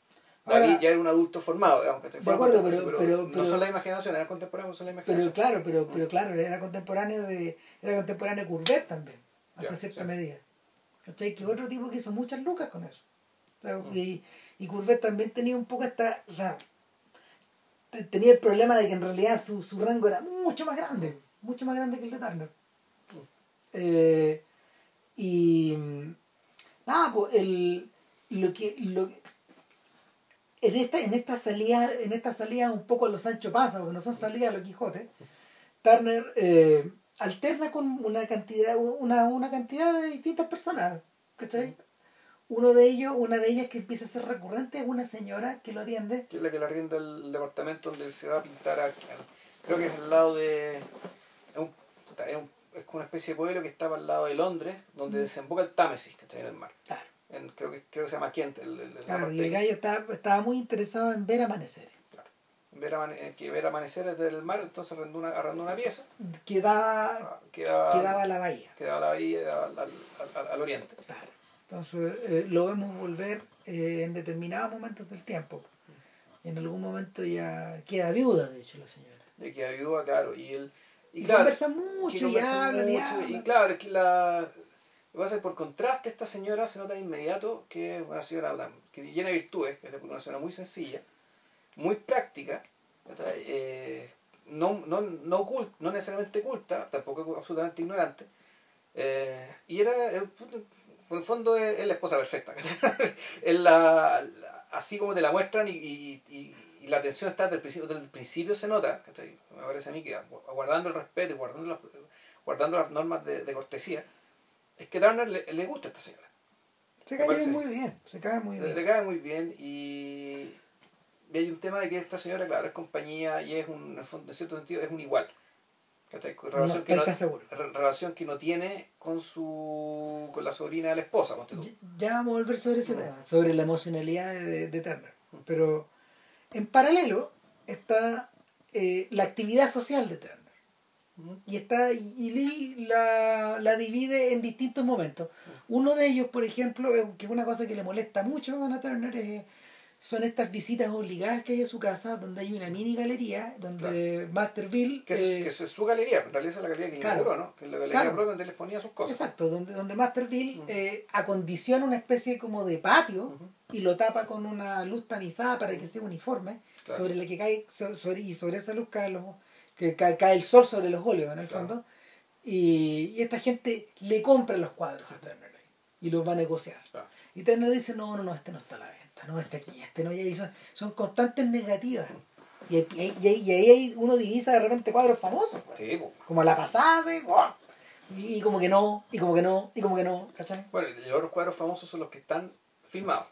Ahora- David ya era un adulto formado digamos ¿cachai? De Fue acuerdo, contemporáneo, pero- pero- no pero- son la imaginación eran contemporáneos son la Pero imaginación claro, pero, pero claro, era contemporáneo de. Era contemporáneo de Courbet también, hasta Ya, cierta sí. medida. ¿Cachai? Que otro tipo que hizo muchas lucas con eso. Mm. y, y Courbet también tenía un poco esta. O sea, te- tenía el problema de que en realidad su, su rango era mucho más grande, mucho más grande que el de Turner. Mm. Eh, y. mm, Nada, pues el. Lo que. Lo, en esta, en esta salida, en esta salida un poco a los Sancho Pasa, porque no son salidas a los Quijotes, Turner eh, alterna con una cantidad, una, una cantidad de distintas personas, ¿cachai? Uno de ellos, una de ellas que empieza a ser recurrente es una señora que lo atiende. que es la que le arrienda el departamento donde se va a pintar a- creo que es al lado de es, un- es un- es como una especie de pueblo que estaba al lado de Londres donde Mm. desemboca el Támesis ¿cachai? en el mar Claro, En- creo que creo que se llama Kent el, el- la claro, y el gallo estaba, estaba muy interesado en ver amaneceres. ver, amane- eh, que ver amanecer desde el mar entonces arrendó una, arrendó una pieza Que daba, ah, que daba, que daba a la bahía. que daba a la bahía al, al- al- al oriente Claro. Entonces eh, lo vemos volver eh, en determinados momentos del tiempo. En algún momento ya queda viuda, de hecho, la señora. de que viuda claro y él y, Y, claro conversan que mucho y hablan y mucho, y claro que la lo que pasa es que por contraste esta señora se nota de inmediato que es una señora que llena de virtudes que es una señora muy sencilla muy práctica. Eh, no, no, no, ocult- no necesariamente culta tampoco absolutamente ignorante eh, y era eh, en el fondo es, la esposa perfecta así como te la muestran y, la atención está desde el principio, desde el principio se nota me parece a mí que guardando el respeto y guardando las, guardando las normas de cortesía es que Turner le, le gusta a esta señora Se cae muy bien, se cae muy bien. le cae muy bien y, y hay un tema de que esta señora claro es compañía y es un en, cierto sentido es un igual ¿cachai? No relación, que no, relación que no tiene con su con la sobrina de la esposa. Ya- Ya vamos a volver sobre ese Mm. tema, sobre la emocionalidad de, de Turner. Pero en paralelo está eh, la actividad social de Turner. Y está y Lee la, la divide en distintos momentos. Uno de ellos, por ejemplo, eh, que es una cosa que le molesta mucho a Turner, es, son estas visitas obligadas que hay a su casa, donde hay una mini galería, donde Masterville... que, es, eh, que es su galería en realidad es la galería que Claro. inauguró ¿no? que es la galería Claro. propia donde les ponía sus cosas Exacto, donde, donde Masterville Mm. eh, acondiciona una especie como de patio y lo tapa con una luz tamizada para que sea uniforme, Claro. sobre la que cae, so- sobre, y sobre esa luz cae, los, que cae, cae el sol sobre los óleos en el Claro. fondo. Y, y esta gente le compra los cuadros a Turner y los va a negociar. Claro. Y Turner dice, no, no, no, este no está a la venta, no, este aquí, este no, y ahí son, son constantes negativas. Y, y, ahí- y ahí- uno divisa de repente cuadros famosos, pues. Sí, po. como la pasada, y, como que no, y como que no, y como que no, ¿cachai? bueno los cuadros famosos son los que están filmados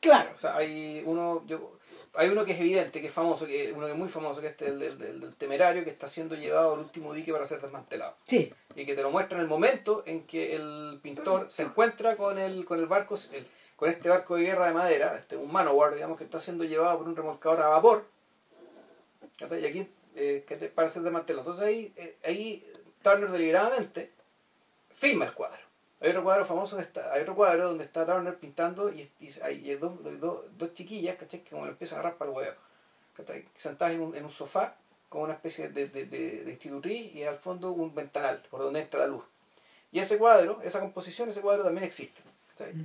Claro, o sea hay uno yo hay uno que es evidente que es famoso que uno que es muy famoso que es este, el del- del temerario que está siendo llevado al último dique para ser desmantelado. Sí, y que te lo muestra en el momento en que el pintor se encuentra con el con el barco el- con este barco de guerra de madera este un manowar digamos que está siendo llevado por un remolcador a vapor y aquí eh, que te- para ser desmantelado. Entonces ahí eh, ahí Turner deliberadamente filma el cuadro hay otro cuadro famoso que está, hay otro cuadro donde está Turner pintando y, y hay dos, dos, dos chiquillas ¿cachai? que como le empiezan a agarrar para el huevo ¿cachai? sentadas en un, en un sofá con una especie de, de, de, de institutriz y al fondo un ventanal por donde entra la luz. Y ese cuadro, esa composición, ese cuadro también existe.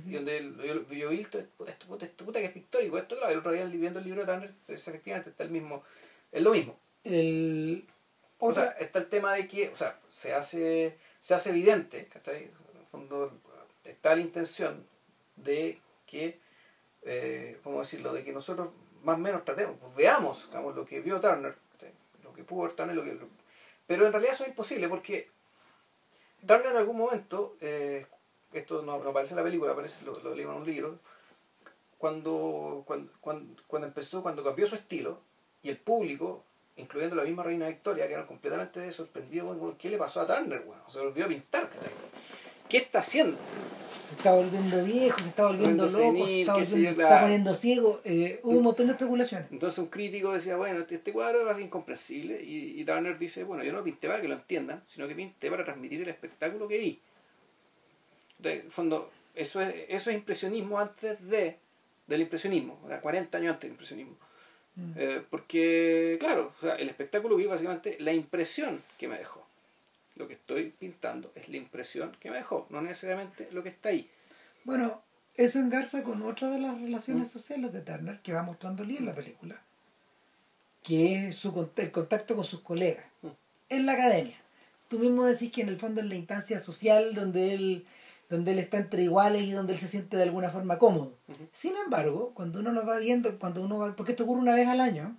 Y donde el- yo, yo vi esto, esto, puta, esto puta que es pictórico, esto claro, el otro día viendo el libro de Turner, es, efectivamente está el mismo, es lo mismo. el O sea, está el tema de que, o sea, se hace, se hace evidente, ¿cachai? Fondo está la intención de que, eh, ¿cómo decirlo?, de que nosotros más o menos tratemos, pues, veamos lo que vio Turner, lo que pudo ver Turner, lo que, pero en realidad eso es imposible porque Turner en algún momento, eh, esto no, aparece en la película, aparece, lo, lo en un libro, cuando, cuando, cuando, empezó, cuando cambió su estilo y el público, incluyendo la misma reina Victoria, que eran completamente sorprendidos, ¿qué le pasó a Turner? Bueno? Se volvió a pintar. ¿Qué está haciendo? Se está volviendo viejo, se está volviendo loco, se, está, está, poniendo ciego. Eh, hubo un montón de especulaciones. Entonces un crítico decía, bueno, este, este cuadro es incomprensible. Y, Turner dice, bueno, yo no lo pinté para que lo entiendan, sino que pinté para transmitir el espectáculo que vi. Entonces, en fondo, eso es, eso es impresionismo antes de del impresionismo, o sea, 40 años antes del impresionismo. Mm. Eh, porque, claro, o sea, el espectáculo vi básicamente la impresión que me dejó. Lo que estoy pintando es la impresión que me dejó, no necesariamente lo que está ahí. Bueno, eso engarza con otra de las relaciones mm. sociales de Turner que va mostrando Lee en la película, que es su, el contacto con sus colegas mm. en la academia. Tú mismo decís que en el fondo es la instancia social donde él donde él está entre iguales y donde él se siente de alguna forma cómodo. Sin embargo, cuando uno lo va viendo, cuando uno va, porque esto ocurre una vez al año,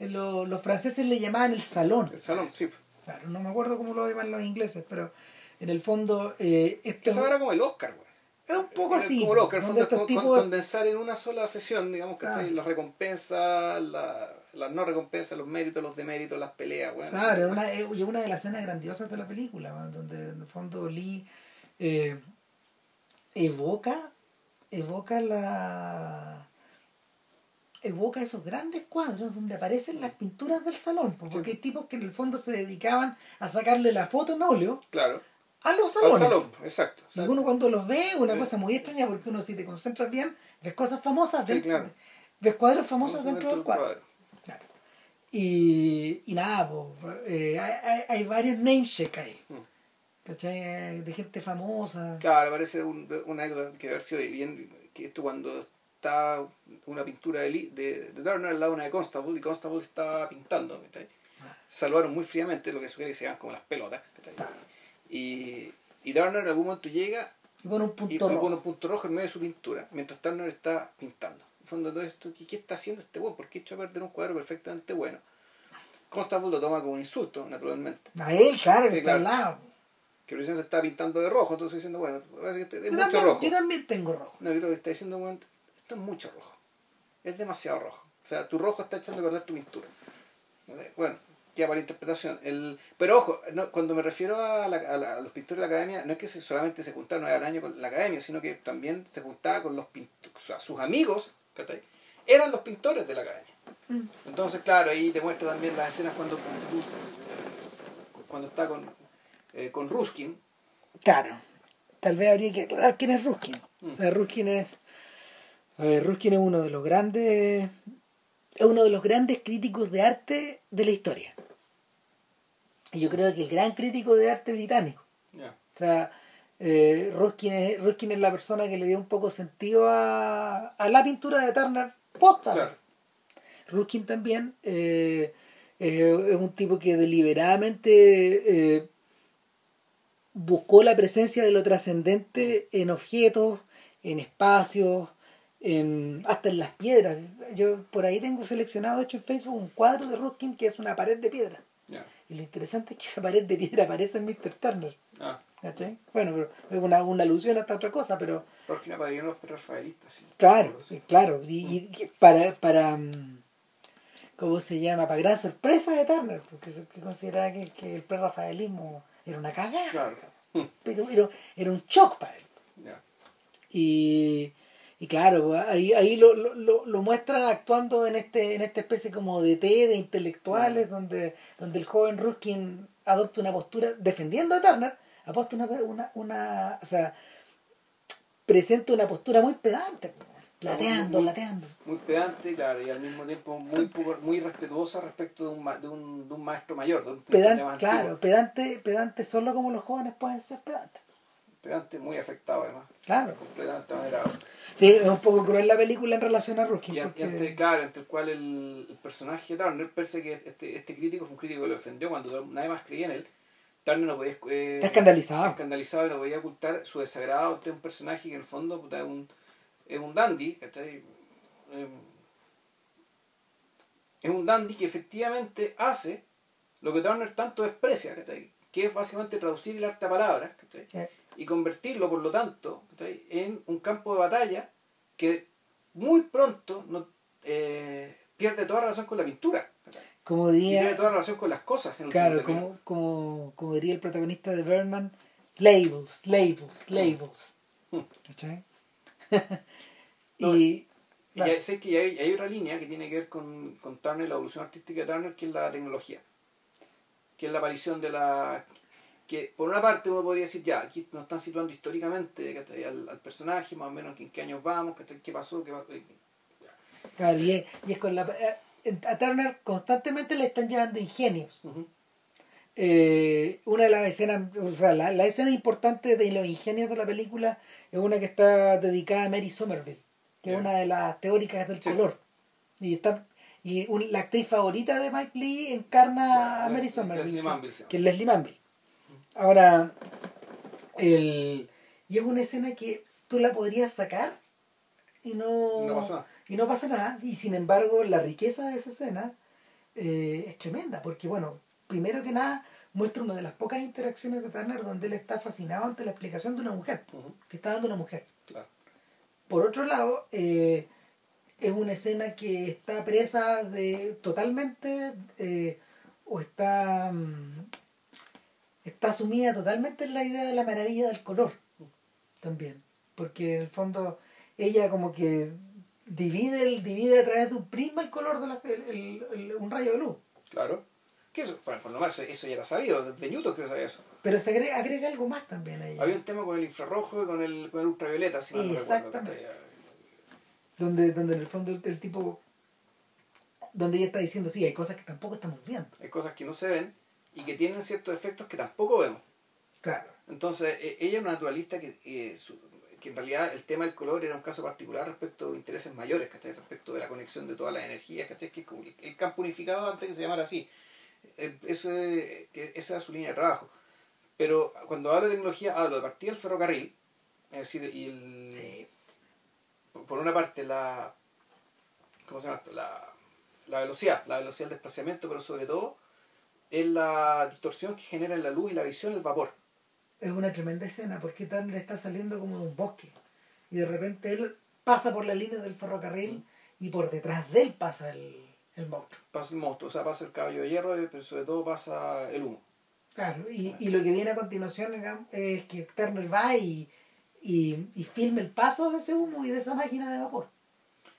eh, los franceses le llamaban el salón. El salón, sí. Claro, no me acuerdo cómo lo llaman los ingleses, pero en el fondo... Eh, esto Eso era como el Oscar, güey. Es un poco así. Como el Oscar, fondo, con, tipos... condensar en una sola sesión, digamos, que ah. las recompensas, las no recompensas, los méritos, los deméritos, las peleas, güey. Claro, es una, es una de las escenas grandiosas de la película, donde en el fondo Lee eh, evoca, evoca la evoca esos grandes cuadros donde aparecen las pinturas del salón, porque hay tipos que en el fondo se dedicaban a sacarle la foto en óleo claro. a los salones. Al salón, exacto. Y uno cuando los ve, una cosa muy extraña, porque uno si te concentras bien, ves cosas famosas, dentro, ves cuadros famosos dentro, del cuadro. Y, y nada, pues, hay, hay, varios nameshake ahí. Mm. ¿cachai? De gente famosa. Claro, parece un, una que haber sido bien, que esto cuando está una pintura de, de, de Turner al lado de una de Constable y Constable estaba pintando, ¿cachai? Ah. Saludaron muy fríamente, lo que sugiere que se vean como las pelotas, Y, y Turner en algún momento llega y pone un punto, rojo. Pone un punto rojo en medio de su pintura, mientras Turner está pintando. En fondo todo esto, ¿qué, está haciendo este bueno? ¿Por qué echó a perder un cuadro perfectamente bueno? Constable lo toma como un insulto, naturalmente. A él, claro, que está al lado que presidente está pintando de rojo, entonces diciendo, bueno, este es mucho rojo. Yo también tengo rojo. No, yo creo que está diciendo, bueno, esto es mucho rojo. Es demasiado rojo. O sea, tu rojo está echando a perder tu pintura. Bueno, queda para interpretación. El, pero ojo, cuando me refiero a, los pintores de la academia, no es que solamente se juntaron al año con la academia, sino que también se juntaba con los pintores, o sea, sus amigos, eran los pintores de la academia. Mm. Entonces, claro, ahí te muestra también las escenas cuando, cuando está con, eh, con Ruskin. Claro, tal vez habría que aclarar quién es Ruskin. O sea, Ruskin es. A ver, Ruskin es uno de los grandes. Es uno de los grandes críticos de arte de la historia. Y yo creo que el gran crítico de arte británico. O sea, eh, Ruskin, es, Ruskin es la persona que le dio un poco sentido a, a la pintura de Turner posta. Ruskin también eh, es un tipo que deliberadamente eh, buscó la presencia de lo trascendente en objetos, en espacios, en, hasta en las piedras. Yo por ahí tengo seleccionado, de hecho en Facebook, un cuadro de Ruskin que es una pared de piedra. Y lo interesante es que esa pared de piedra aparece en Mr. Turner. Ah. Bueno, pero es una, una, alusión hasta otra cosa, pero... Porque aparecieron los rafaelitas. Claro, claro. Y, para, para... Mm, ¿Cómo se llama? Para gran sorpresa de Turner, porque se consideraba que, que el pre-rafaelismo era una cagada. Pero, era un shock para él. Y, y claro, pues, ahí, ahí lo, lo, lo, muestran actuando en este en esta especie como de té de intelectuales, donde, donde el joven Ruskin adopta una postura defendiendo a Turner, aposta una, una, una, o sea, presenta una postura muy pedante. Pues. Lateando, lateando. Muy pedante, claro, y al mismo tiempo muy muy respetuosa respecto de un, de un, de un maestro mayor. De un pedante, claro, pedante, pedante solo como los jóvenes pueden ser pedantes. Muy afectado además. Claro. Completamente manerado. Sí, es un poco cruel la película en relación a Ruskin. Y, porque... claro, entre el cual el, el personaje de Turner, parece que este, este crítico fue un crítico que lo defendió cuando nadie más creía en él, Turner no podía... eh, Está escandalizado. escandalizado y no podía ocultar su desagrado ante un personaje que en el fondo puta, es, un, es un dandy, ¿cachai? Eh, es un dandy que efectivamente hace lo que Turner tanto desprecia, ¿cachai? que es básicamente traducir el arte a palabras ¿cachai? Y convertirlo, por lo tanto, en un campo de batalla que muy pronto no, eh, pierde toda relación con la pintura. como diría, pierde toda relación con las cosas. En claro, como, como, como diría el protagonista de Birdman, labels, labels, labels. Mm. ¿Cachai? No, y Y hay, sé que hay, hay otra línea que tiene que ver con, con Turner, la evolución artística de Turner, que es la tecnología. Que es la aparición de la... Que por una parte uno podría decir, ya, aquí nos están situando históricamente al, al personaje, más o menos en qué años vamos, qué pasó, qué pasó. Claro, y es, y es con la, eh, a Turner constantemente le están llevando ingenios. Eh, una de las escenas, o sea, la, la escena importante de los ingenios de la película es una que está dedicada a Mary Somerville, que es una de las teóricas del Sí. color. Y está y un- la actriz favorita de Mike Lee encarna a Mary Somerville, Leslie que- Manville se llama. que es Leslie Manville. Ahora, el, y es una escena que tú la podrías sacar y no, No pasa nada. y no pasa nada. Y sin embargo, la riqueza de esa escena eh, es tremenda, porque bueno, primero que nada muestra una de las pocas interacciones de Turner donde él está fascinado ante la explicación de una mujer, que está dando una mujer. Claro. Por otro lado, eh, es una escena que está presa de totalmente eh, o está mm, está sumida totalmente en la idea de la maravilla del color también porque en el fondo ella como que divide el divide a través de un prisma el color de la- el- el- el- un rayo de luz Claro. Que eso, bueno, por lo más, eso ya era sabido, de Newton que sabía eso. pero se agrega, agrega algo más también a ella Había un tema con el infrarrojo y con el, con el ultravioleta, si mal no recuerdo, Exactamente. ¿cachai? donde donde en el fondo el, el tipo donde ella está diciendo sí hay cosas que tampoco estamos viendo Hay cosas que no se ven y que tienen ciertos efectos que tampoco vemos. claro Entonces, eh, ella es una naturalista que, eh, su- que en realidad el tema del color era un caso particular respecto de intereses mayores, ¿cachai? Respecto de la conexión de todas las energías, ¿cachai? Que es como el, campo unificado antes que se llamara así. Eh, eso esa era su línea de trabajo. Pero cuando hablo de tecnología, hablo de partida del ferrocarril, es decir, y el, por- por una parte la ¿cómo se llama esto? La, la velocidad, la velocidad del desplazamiento, pero sobre todo es la distorsión que genera en la luz y la visión el vapor. es una tremenda escena porque Turner está saliendo como de un bosque y de repente él pasa por la línea del ferrocarril y por detrás de él pasa el, el monstruo. Pasa el monstruo, o sea, pasa el caballo de hierro, eh, pero sobre todo pasa el humo. Claro, y, y lo que viene a continuación es que Turner va y, y, y filma el paso de ese humo y de esa máquina de vapor.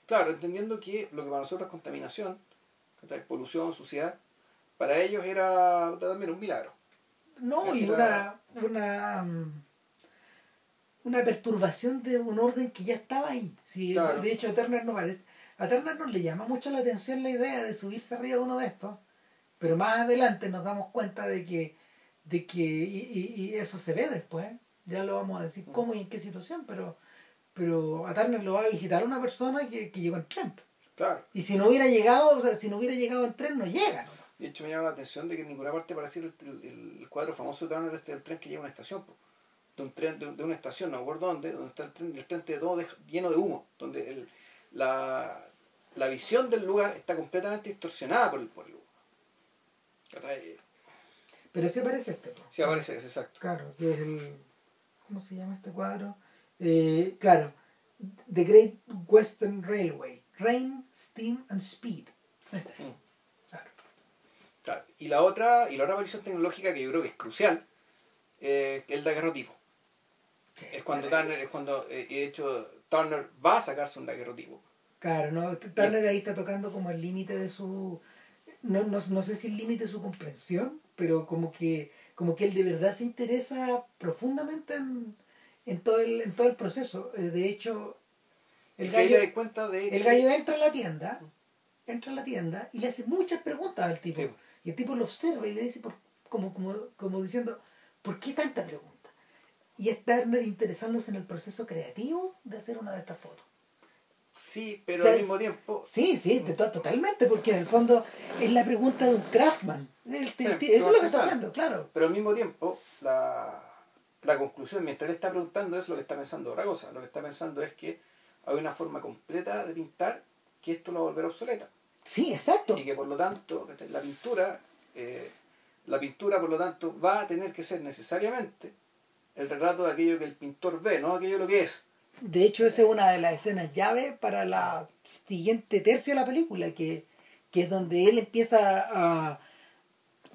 Claro, entendiendo que lo que para nosotros es contaminación, ¿cachai? polución, suciedad, para ellos era también un milagro. No, y una, una, mm, una perturbación de un orden que ya estaba ahí. Sí, Claro. De hecho, a Turner no parece. A Turner no le llama mucho la atención la idea de subirse arriba de uno de estos, pero más adelante nos damos cuenta de que, de que y, y- y eso se ve después. Ya lo vamos a decir cómo y en qué situación, pero, pero a Turner lo va a visitar una persona que, que llegó en tren. Claro. Y si no hubiera llegado, o sea, si no hubiera llegado en tren, no llega. ¿no? De hecho, me llama la atención de que en ninguna parte parece el, el- el cuadro famoso de Turner este del tren que lleva a una estación. po. De, un tren, de, de una estación, no me acuerdo dónde, donde está el tren, el tren está todo de- lleno de humo, donde el- la, la visión del lugar está completamente distorsionada por el, por el humo. Pero sí aparece este. po. Sí, aparece, exacto. Claro, que es el. ¿Cómo se llama este cuadro? Eh, claro, The Great Western Railway. Rain, Steam and Speed. Ese. Mm. Claro. Y la otra, y la otra aparición tecnológica que yo creo que es crucial, eh, es el daguerrotipo. Es cuando Turner, es cuando, eh, de hecho, Turner va a sacarse un daguerrotipo. Claro, no, Turner ahí está tocando como el límite de su. No, no, no sé si el límite de su comprensión, pero como que, como que él de verdad se interesa profundamente en, en, todo, el, en todo el proceso. Eh, de hecho, el ahí gallo, cuenta de el gallo entra a la tienda, entra a la tienda y le hace muchas preguntas al tipo. Sí. Y el tipo lo observa y le dice, por, como, como, como diciendo, ¿por qué tanta pregunta? Y es Turner interesándose en el proceso creativo de hacer una de estas fotos. Sí, pero O sea, al mismo es- tiempo. Sí, sí, de to- totalmente, porque en el fondo es la pregunta de un craftsman. El- el- Sí, el- de eso es lo que está haciendo, claro. Pero al mismo tiempo, la, la conclusión, mientras él está preguntando eso, lo que está pensando otra cosa. Lo que está pensando es que hay una forma completa de pintar que esto lo va a volver obsoleta. Sí, exacto. Y que por lo tanto, la pintura, eh, la pintura por lo tanto va a tener que ser necesariamente el retrato de aquello que el pintor ve, no aquello lo que es. De hecho, esa es una de las escenas llave para la siguiente tercio de la película, que, que es donde él empieza a,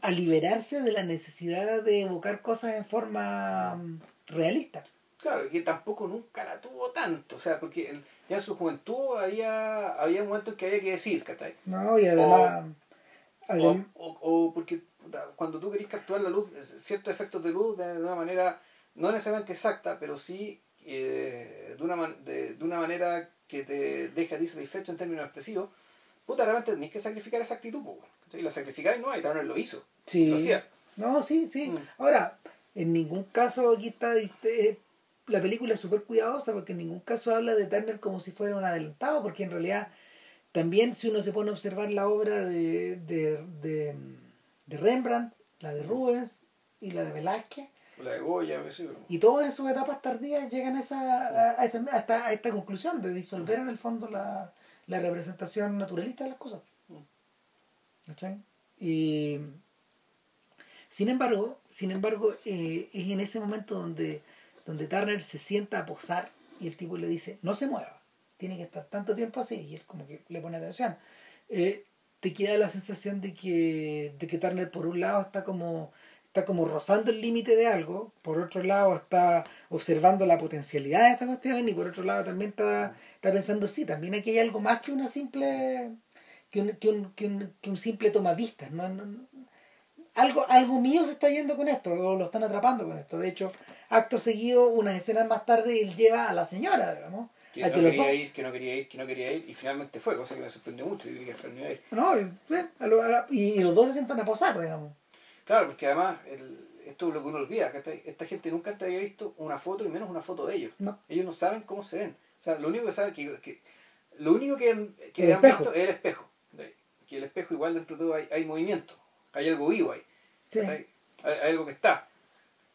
a liberarse de la necesidad de evocar cosas en forma mm, realista. Claro, que tampoco nunca la tuvo tanto, o sea, porque en- ya en su juventud había, había momentos que había que decir, ¿cachai? No, y además... O, o- o porque cuando tú querés capturar la luz, ciertos efectos de luz de, de una manera no necesariamente exacta, pero sí eh, de, una man- de, de una manera que te deja a ti satisfecho en términos expresivos, puta, realmente tenés que sacrificar esa actitud. Y la sacrificáis no, y Turner lo hizo. sí. Lo hacía. No, sí, sí. Mm. Ahora, en ningún caso aquí está... este, la película es súper cuidadosa porque en ningún caso habla de Turner como si fuera un adelantado, porque en realidad también si uno se pone a observar la obra de, de, de, de Rembrandt, la de Rubens y la de Velázquez, La de Goya, y todas en sus etapas tardías llegan a, esa, esta- a esta conclusión de disolver en el fondo la, la representación naturalista de las cosas. ¿Cachai? Y sin embargo, sin embargo, eh, es en ese momento donde, donde Turner se sienta a posar y el tipo le dice, no se mueva, tiene que estar tanto tiempo así, y él como que le pone atención. Eh, te queda la sensación de que, de que Turner por un lado está como está como rozando el límite de algo, por otro lado está observando la potencialidad de esta cuestión y por otro lado también está, está pensando, sí, también aquí hay algo más que una simple que un, que un, que un, simple tomavistas, ¿no? No- no- algo, algo mío se está yendo con esto, o lo están atrapando con esto. De hecho, acto seguido, unas escenas más tarde, él lleva a la señora, digamos, Que a no que quería ir, que no quería ir, que no quería ir, y finalmente fue, cosa que me sorprendió mucho, y dije. No, eh, a- y, y los dos se sientan a posar, digamos. Claro, porque además, el- esto es lo que uno olvida, que esta, esta gente nunca antes había visto una foto y menos una foto de ellos. No. Ellos no saben cómo se ven. O sea, lo único que saben que, que lo único que, que han espejo. visto es el espejo. Que el espejo igual dentro de todo hay, hay movimiento, hay algo vivo ahí. Sí. Hay, hay algo que está.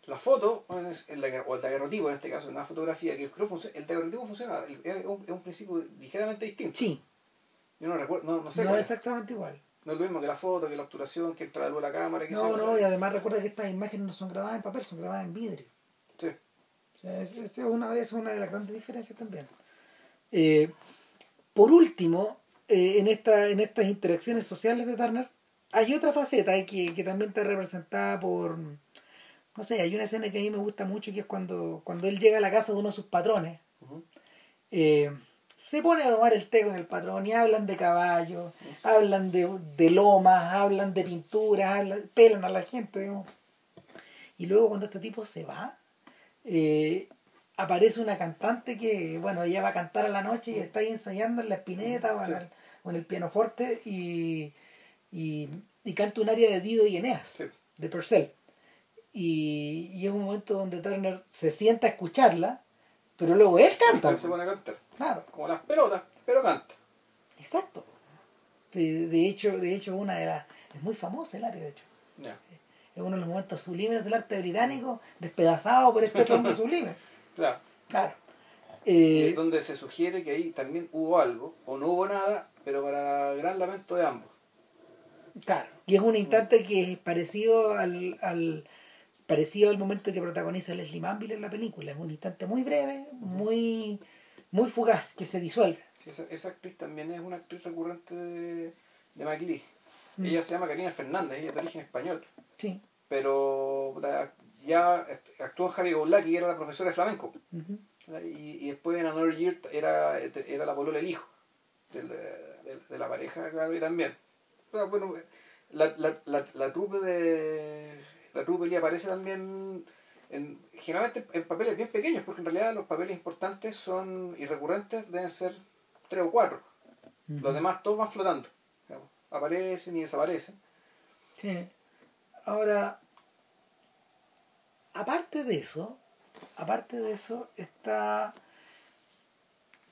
La foto, daguer- o el daguerrotipo en este caso, una fotografía que el daguerrotipo funciona, es un, es un principio ligeramente distinto. Sí, Yo no recuerdo, no, no sé no es exactamente igual. No es lo mismo que la foto, que la obturación, que entra la luz a la cámara, que No, no, y además recuerda que estas imágenes no son grabadas en papel, son grabadas en vidrio. Sí. O sea, es- esa es una, es una de las grandes diferencias también. Eh, por último, eh, en, esta, en estas interacciones sociales de Turner, hay otra faceta que, que también está representada por. No sé, hay una escena que a mí me gusta mucho que es cuando, cuando él llega a la casa de uno de sus patrones. Eh, se pone a tomar el té con el patrón y hablan de caballos, hablan de, de lomas, hablan de pinturas, hablan- pelan a la gente. digamos. Y luego cuando este tipo se va, eh, aparece una cantante que, bueno, ella va a cantar a la noche y está ahí ensayando en la espineta o en, el, o en el pianoforte y, y, y canta un área de Dido y Eneas, Sí. de Purcell. Y, y es un momento donde Turner se sienta a escucharla, pero luego él canta. Se pone a cantar. Claro, Como las pelotas, pero canta. exacto. De hecho, de hecho, una de las. Es muy famosa el área, de hecho. Es uno de los momentos sublimes del arte británico, despedazado por este otro hombre sublime. Claro. Claro. Eh, donde se sugiere que ahí también hubo algo, o no hubo nada, pero para gran lamento de ambos. Claro. Y es un instante que es parecido al, al parecido al momento que protagoniza Leslie Manville en la película. Es un instante muy breve, muy, muy fugaz, que se disuelve. Sí, Esa, esa actriz también es una actriz recurrente de, de McLean. Mm. Ella se llama Karina Fernández, ella es de origen español. Sí. Pero ya actuó en Javi Goulaki, que era la profesora de flamenco. Y, y después en Another Year era, era la polola del hijo del- de, de la pareja, claro, y también. Pero, bueno, la, la, la, la trupe de la trupe aparece también en, generalmente en papeles bien pequeños, porque en realidad los papeles importantes son y recurrentes deben ser tres o cuatro. Los demás todos van flotando. digamos. Aparecen y desaparecen. Sí. Ahora, aparte de eso, aparte de eso, está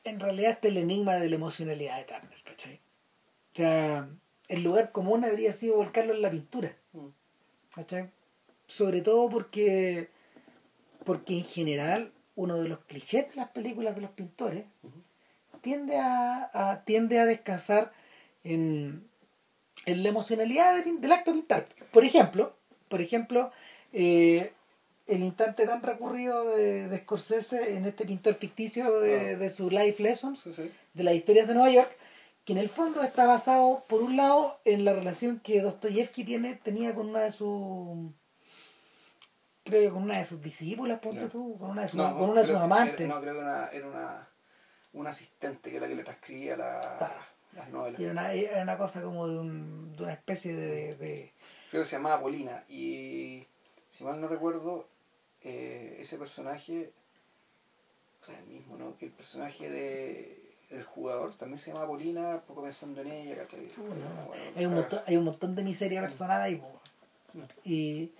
en realidad este es el enigma de la emocionalidad de Turner, ¿cachai? O sea, el lugar común habría sido volcarlo en la pintura, Mm. ¿cachai? Sobre todo porque, porque en general uno de los clichés de las películas de los pintores tiende a, a- tiende a descansar en, en la emocionalidad del, del acto de pintar. Por ejemplo, por ejemplo, eh, el instante tan recurrido de, de Scorsese en este pintor ficticio de, Ah. de su Life Lessons, Sí, sí. de las historias de Nueva York, que en el fondo está basado, por un lado, en la relación que Dostoyevsky tiene, tenía con una de sus creo que con una de sus discípulas, ponte tú, con una de sus, No, con una de sus amantes. era- no, creo que una, era una, una asistente que era la que le transcribía la- Claro. las novelas. Y era una, era una cosa como de, un, de una especie de, de- Creo que se llamaba Polina. Y si mal no recuerdo, eh, ese personaje, el mismo, ¿no? Que el personaje de, del jugador también se llamaba Polina, poco pensando en ella, ¿cachai? Bueno, Bueno, hay, un montón, hay un montón de miseria personal ahí. Mm. Y,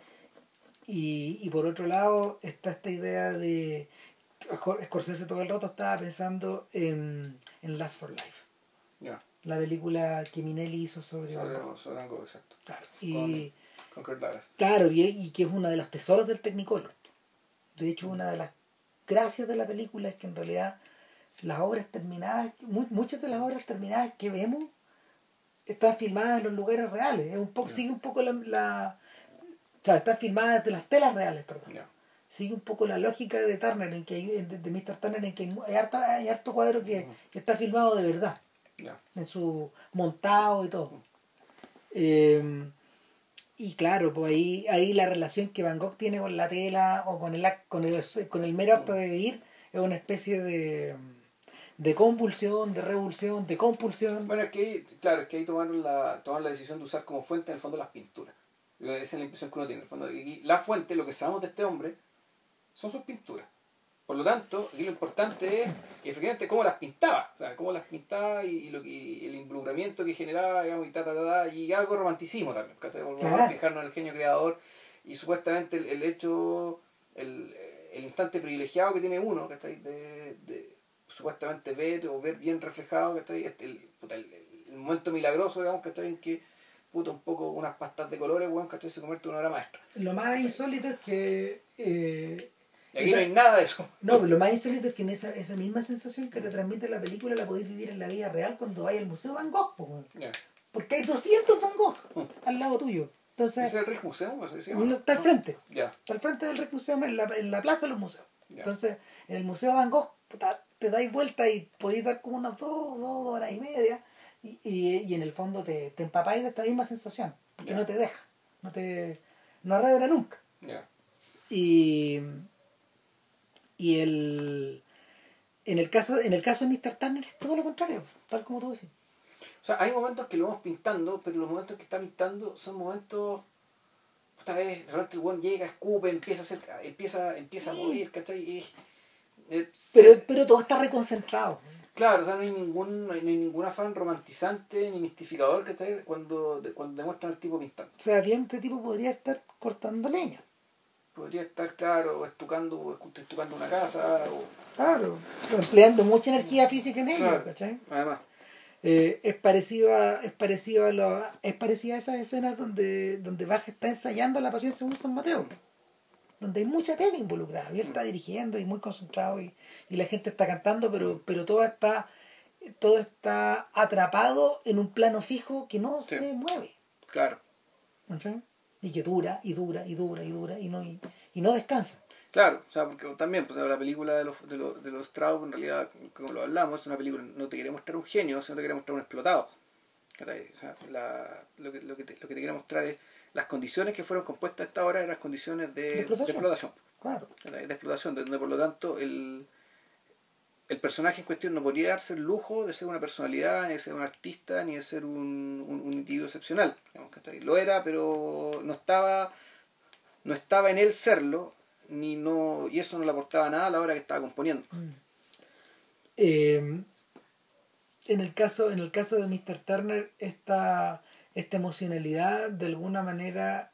y, y por otro lado está esta idea de... Scor- Scorsese todo el rato estaba pensando en, en Last for Life, la película que Minelli hizo sobre sobre, sobre algo exacto. Claro. Y, Con claro, y, y que es uno de los tesoros del Technicolor. De hecho, una de las gracias de la película es que en realidad las obras terminadas, mu- muchas de las obras terminadas que vemos están filmadas en los lugares reales. Es un poco, sigue un poco la, la- o sea, están filmadas de las telas reales, perdón. Sigue un poco la lógica de Turner, en que hay, de, de Mr. Turner, en que hay, mu- hay harto cuadro que, está filmado de verdad en su montado y todo. Eh, y claro, pues ahí, ahí la relación que Van Gogh tiene con la tela o con el, con el, con el mero acto de vivir es una especie de, de convulsión, de revulsión, de compulsión. Bueno, es que ahí, claro, es que ahí tomaron la, tomaron la decisión de usar como fuente en el fondo las pinturas. Esa es la impresión que uno tiene. En el fondo, aquí la fuente, lo que sabemos de este hombre, son sus pinturas. Por lo tanto, aquí lo importante es efectivamente cómo las pintaba, o sea, cómo las pintaba y, y lo que, y el involucramiento que generaba, digamos, y ta, ta, ta, ta, y algo romanticismo también. Volvemos a Claro. fijarnos en el genio creador y supuestamente el, el hecho, el, el instante privilegiado que tiene uno, ¿cachai? De, de supuestamente ver o ver bien reflejado, ¿cachai? Este, el, puta, el, el momento milagroso, digamos, ¿cachai? En que puta, un poco unas pastas de colores, weón, ¿cachai? Se convierte en una obra maestra. Lo más insólito es que... eh, Y aquí esa- no hay nada de eso. No, pero lo más insólito es que en esa, esa misma sensación que te transmite la película la podéis vivir en la vida real cuando vais al Museo Van Gogh. po. Porque hay 200 Van Gogh al lado tuyo. ¿Ese Entonces, es el llama? uno está al frente. Está al frente del Rex Museum, en la, en la plaza de los museos. Entonces, en el Museo Van Gogh, puta, te dais vuelta y podéis dar como unas dos, dos horas y media. Y, y, y en el fondo te, te empapáis de esta misma sensación. Porque no te deja. No te. No arredra nunca. Y. Y el. En el caso, en el caso de Mr. Turner es todo lo contrario, tal como tú decís. O sea, hay momentos que lo vamos pintando, pero los momentos que está pintando son momentos. Esta vez, de repente el weón llega, escupe, empieza a hacer, empieza, empieza Sí. a mover, ¿cachai? Y, eh, Pero, se- pero todo está reconcentrado. Claro, o sea, no hay ningún, no hay, no hay ningún afán romantizante ni mistificador que cuando, de- cuando demuestran al tipo pintando. O sea, bien, este tipo podría estar cortando leña. Podría estar, claro, estucando, estucando una casa, o, Claro, empleando mucha energía física en ello, Claro. ¿cachai? además. Eh, es parecido a, es parecido a lo, es parecida a esas escenas donde, donde Bach está ensayando la pasión según San Mateo. Donde hay mucha pega involucrada, y él está dirigiendo y muy concentrado y, y la gente está cantando, pero, pero todo está, todo está atrapado en un plano fijo que no Sí. se mueve. Claro. Y que dura, y dura, y dura, y dura, y no, y, y no descansa. Claro, o sea, porque también, pues la película de los, de los, de los en realidad, como lo hablamos, es una película, no te quiere mostrar un genio, sino te quiere mostrar un explotado. O sea, la- lo, que, lo, que te, lo que te quiere mostrar es las condiciones que fueron compuestas a esta hora eran las condiciones de, De de explotación. Claro. De explotación, donde por lo tanto el, el personaje en cuestión no podría darse el lujo de ser una personalidad, ni de ser un artista, ni de ser un, un, un individuo excepcional. Lo era, pero no estaba, no estaba en él serlo, ni no, y eso no le aportaba nada a la hora que estaba componiendo. Mm. Eh, en el caso, en el caso de Mr. Turner, esta, esta emocionalidad de alguna manera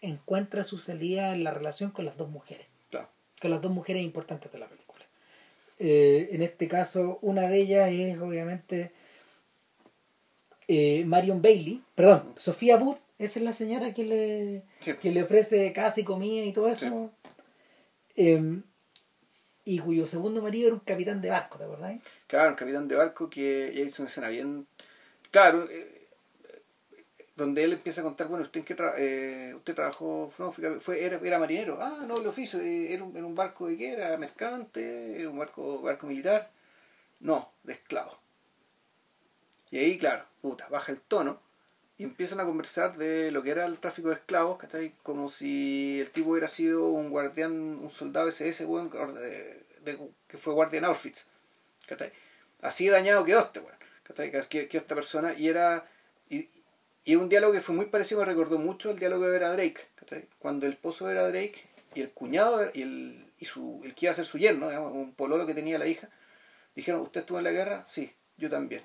encuentra su salida en la relación con las dos mujeres, Claro. con las dos mujeres importantes de la película. Eh, en este caso, una de ellas es obviamente eh, Marion Bailey, perdón, Sofía Booth, esa es la señora que le, Sí. que le ofrece casa y comida y todo eso. Em, y cuyo segundo marido era un capitán de barco, ¿te acordás? Claro, un capitán de barco que ya hizo una escena bien. Claro, eh, donde él empieza a contar, bueno, usted en qué tra- eh, usted trabajó, no, fue, era, era marinero, ah, no, el oficio, eh, era un, era un barco de qué, era mercante, era un barco, barco militar, no, de esclavos. Y ahí, claro, puta, baja el tono y empiezan a conversar de lo que era el tráfico de esclavos, ¿cachai? Como si el tipo hubiera sido un guardián, un soldado SS, weón, de- de- que fue guardia en ¿cachai? Así dañado quedó este, weón, ¿cachai? Que- Quedó esta persona y era... Y, un diálogo que fue muy parecido, me recordó mucho el diálogo de Vera Drake, ¿cachai? Cuando el esposo de Vera Drake y el cuñado y el, y su, el que iba a ser su yerno, digamos, un pololo que tenía la hija, dijeron, ¿usted estuvo en la guerra? Sí, yo también.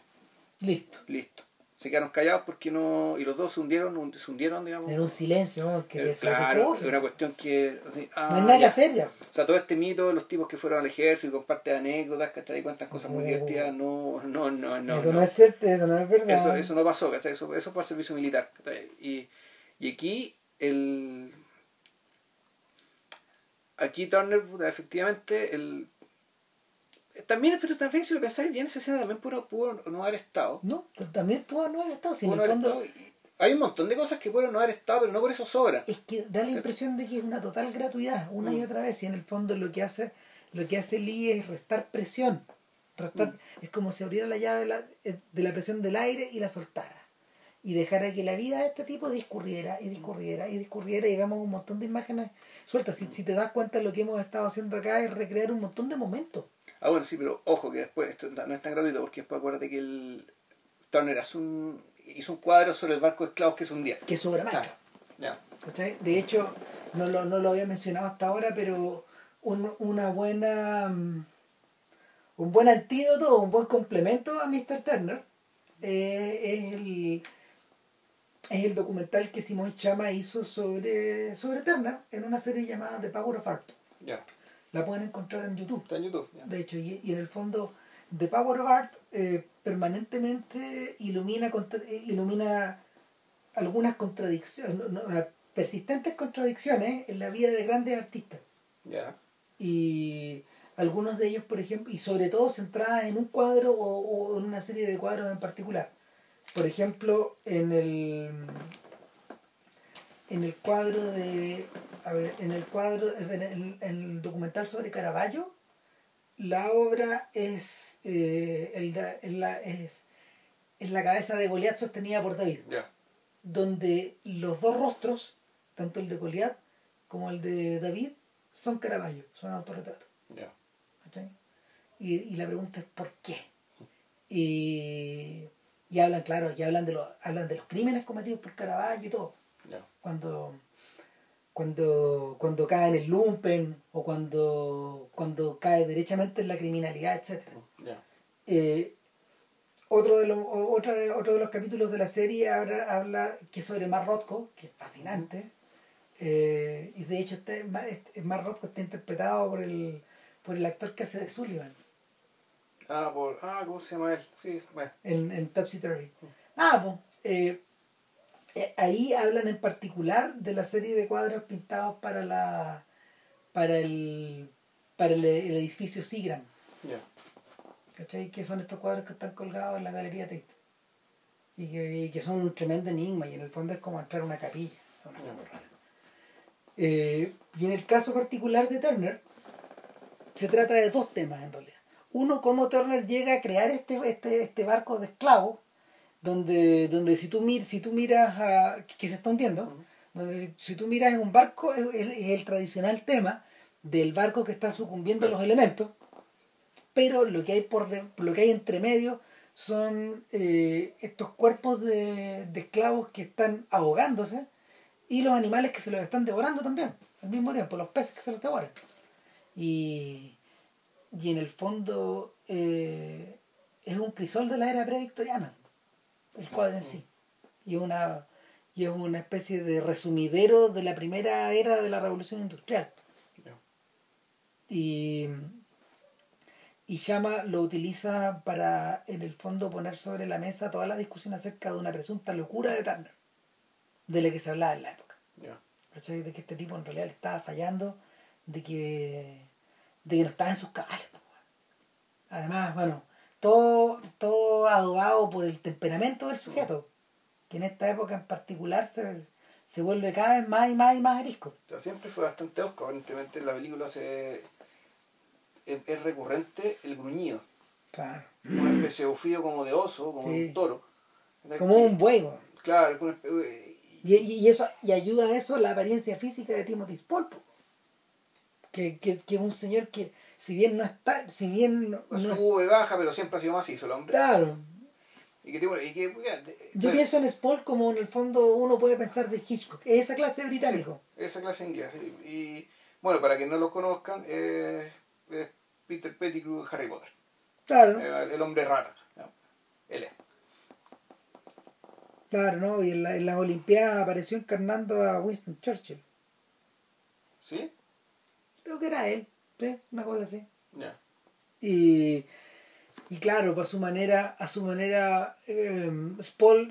Listo. Listo. Se quedaron callados porque no. Y los dos se hundieron, un- se hundieron, digamos. Era un silencio, ¿no? Que Eh, claro, es una cuestión que. así, ah, no hay nada que hacer ya. O sea, todo este mito, los tipos que fueron al ejército y comparten anécdotas, ¿cachai? Cuentan cosas muy No. divertidas, no, no, no, no. eso no. no. es cierto, eso no es verdad. Eso, eso no pasó, ¿cachai? Eso, eso fue servicio militar. ¿cachai? Y, y aquí, el. Aquí Turner, efectivamente, el. También, pero también si lo pensáis bien, esa escena también pudo, pudo no haber estado. No, también pudo no haber estado. Si Pudo no haber estado, y- Hay un montón de cosas que pueden no haber estado, pero no por eso sobra. es que da la impresión de que es una total gratuidad, una y Mm. otra vez. Y en el fondo lo que hace, lo que hace Lee es restar presión. Restar, Mm. Es como si abriera la llave de la, eh, de la presión del aire y la soltara. Y dejara que la vida de este tipo discurriera y discurriera y discurriera y vemos un montón de imágenes sueltas. Si, si te das cuenta, lo que hemos estado haciendo acá es recrear un montón de momentos. Ah, bueno, sí, pero ojo que después esto no es tan gratuito porque después acuérdate que el Turner hace un, hizo un cuadro sobre el barco de esclavos que es un día. Que sobra marca. Ya. ¿Cachai? De hecho, no lo, no lo había mencionado hasta ahora, pero un, una buena mm, un buen antídoto, un buen complemento a Mr. Turner eh, es el es el documental que Simón Chama hizo sobre, sobre Turner en una serie llamada The Power of Art. Ya. La pueden encontrar en YouTube. Está en YouTube. ya. De hecho, y, y en el fondo, The Power of Art eh, permanentemente ilumina, contra- eh, ilumina algunas contradicciones, no- no, eh, persistentes contradicciones en la vida de grandes artistas. Ya. Y algunos de ellos, por ejemplo, y sobre todo centradas en un cuadro o, o en una serie de cuadros en particular. Por ejemplo, en el en el cuadro de a ver, en el cuadro en el, en el documental sobre Caravaggio la obra es eh, el da- en la, es, es la cabeza de Goliat sostenida por David Ya. donde los dos rostros tanto el de Goliat como el de David son Caravaggio son autorretratos Ya. ¿cachai? Y, y la pregunta es ¿por qué? Y, y hablan, claro, y hablan de los, hablan de los crímenes cometidos por Caravaggio y todo. Cuando, cuando, cuando cae en el lumpen o cuando, cuando cae derechamente en la criminalidad, etcétera. Ya. Eh, otro, de los, o- otra de, otro de los capítulos de la serie habla, habla que es sobre Mar Rothko, que es fascinante. Eh, y de hecho este, este- Mar Rothko está interpretado por el, por el actor que hace de Sullivan Ah, por. Ah, ¿cómo se llama él? Sí, bueno. en, en Topsy Turvy. Ah, pues, eh, ahí hablan en particular de la serie de cuadros pintados para la para el para el, el edificio Sigram, Ya. ¿cachai? Que son estos cuadros que están colgados en la galería Tate. Y que, y que son un tremendo enigma y en el fondo es como entrar a una capilla. una. Eh, y en el caso particular de Turner, se trata de dos temas en realidad. Uno, cómo Turner llega a crear este, este, este barco de esclavos, donde, donde si, tú mir, si tú miras a, que se está hundiendo, donde si, si tú miras en un barco, es, el tradicional tema del barco que está sucumbiendo a los elementos, pero lo que hay por de- lo que hay entre medio son eh, estos cuerpos de, de esclavos que están ahogándose y los animales que se los están devorando también, al mismo tiempo, los peces que se los devoran. Y, y en el fondo eh, es un crisol de la era previctoriana, el cuadro en sí. Y es una, y es una especie de resumidero de la primera era de la revolución industrial. Ya. Y, y Shama lo utiliza para, en el fondo, poner sobre la mesa toda la discusión acerca de una presunta locura de Turner, de la que se hablaba en la época. ¿Cachai? De que este tipo en realidad le estaba fallando, de que, de que no estaba en sus cabales. Además, bueno, todo, todo adobado por el temperamento del sujeto, que en esta época en particular se, se vuelve cada vez más y más y más arisco. O sea, siempre fue bastante osco. Aparentemente en la película se es, es recurrente el gruñido. Claro. Una especie de como de oso, como de un toro. O sea, Como que- un buey. Claro, es una Y, y, y eso, y ayuda a eso la apariencia física de Timothy Spall, po. que, que, que es un señor que, si bien no está, si bien no, no- sube y baja, pero siempre ha sido macizo el hombre. claro, Y que, y que, de- yo bueno, pienso en Spall como en el fondo uno puede pensar de Hitchcock, es esa clase británico. Sí, esa clase inglesa. sí. Y bueno, para que no lo conozcan, eh, es Peter Pettigrew Harry Potter. Claro, Eh, el hombre rata. ¿no? Él es. claro, ¿no? Y en la, en la Olimpiada apareció encarnando a Winston Churchill. ¿Sí? Creo que era él, ¿sí? Una cosa así. Y, y claro, a su manera, a su manera, eh,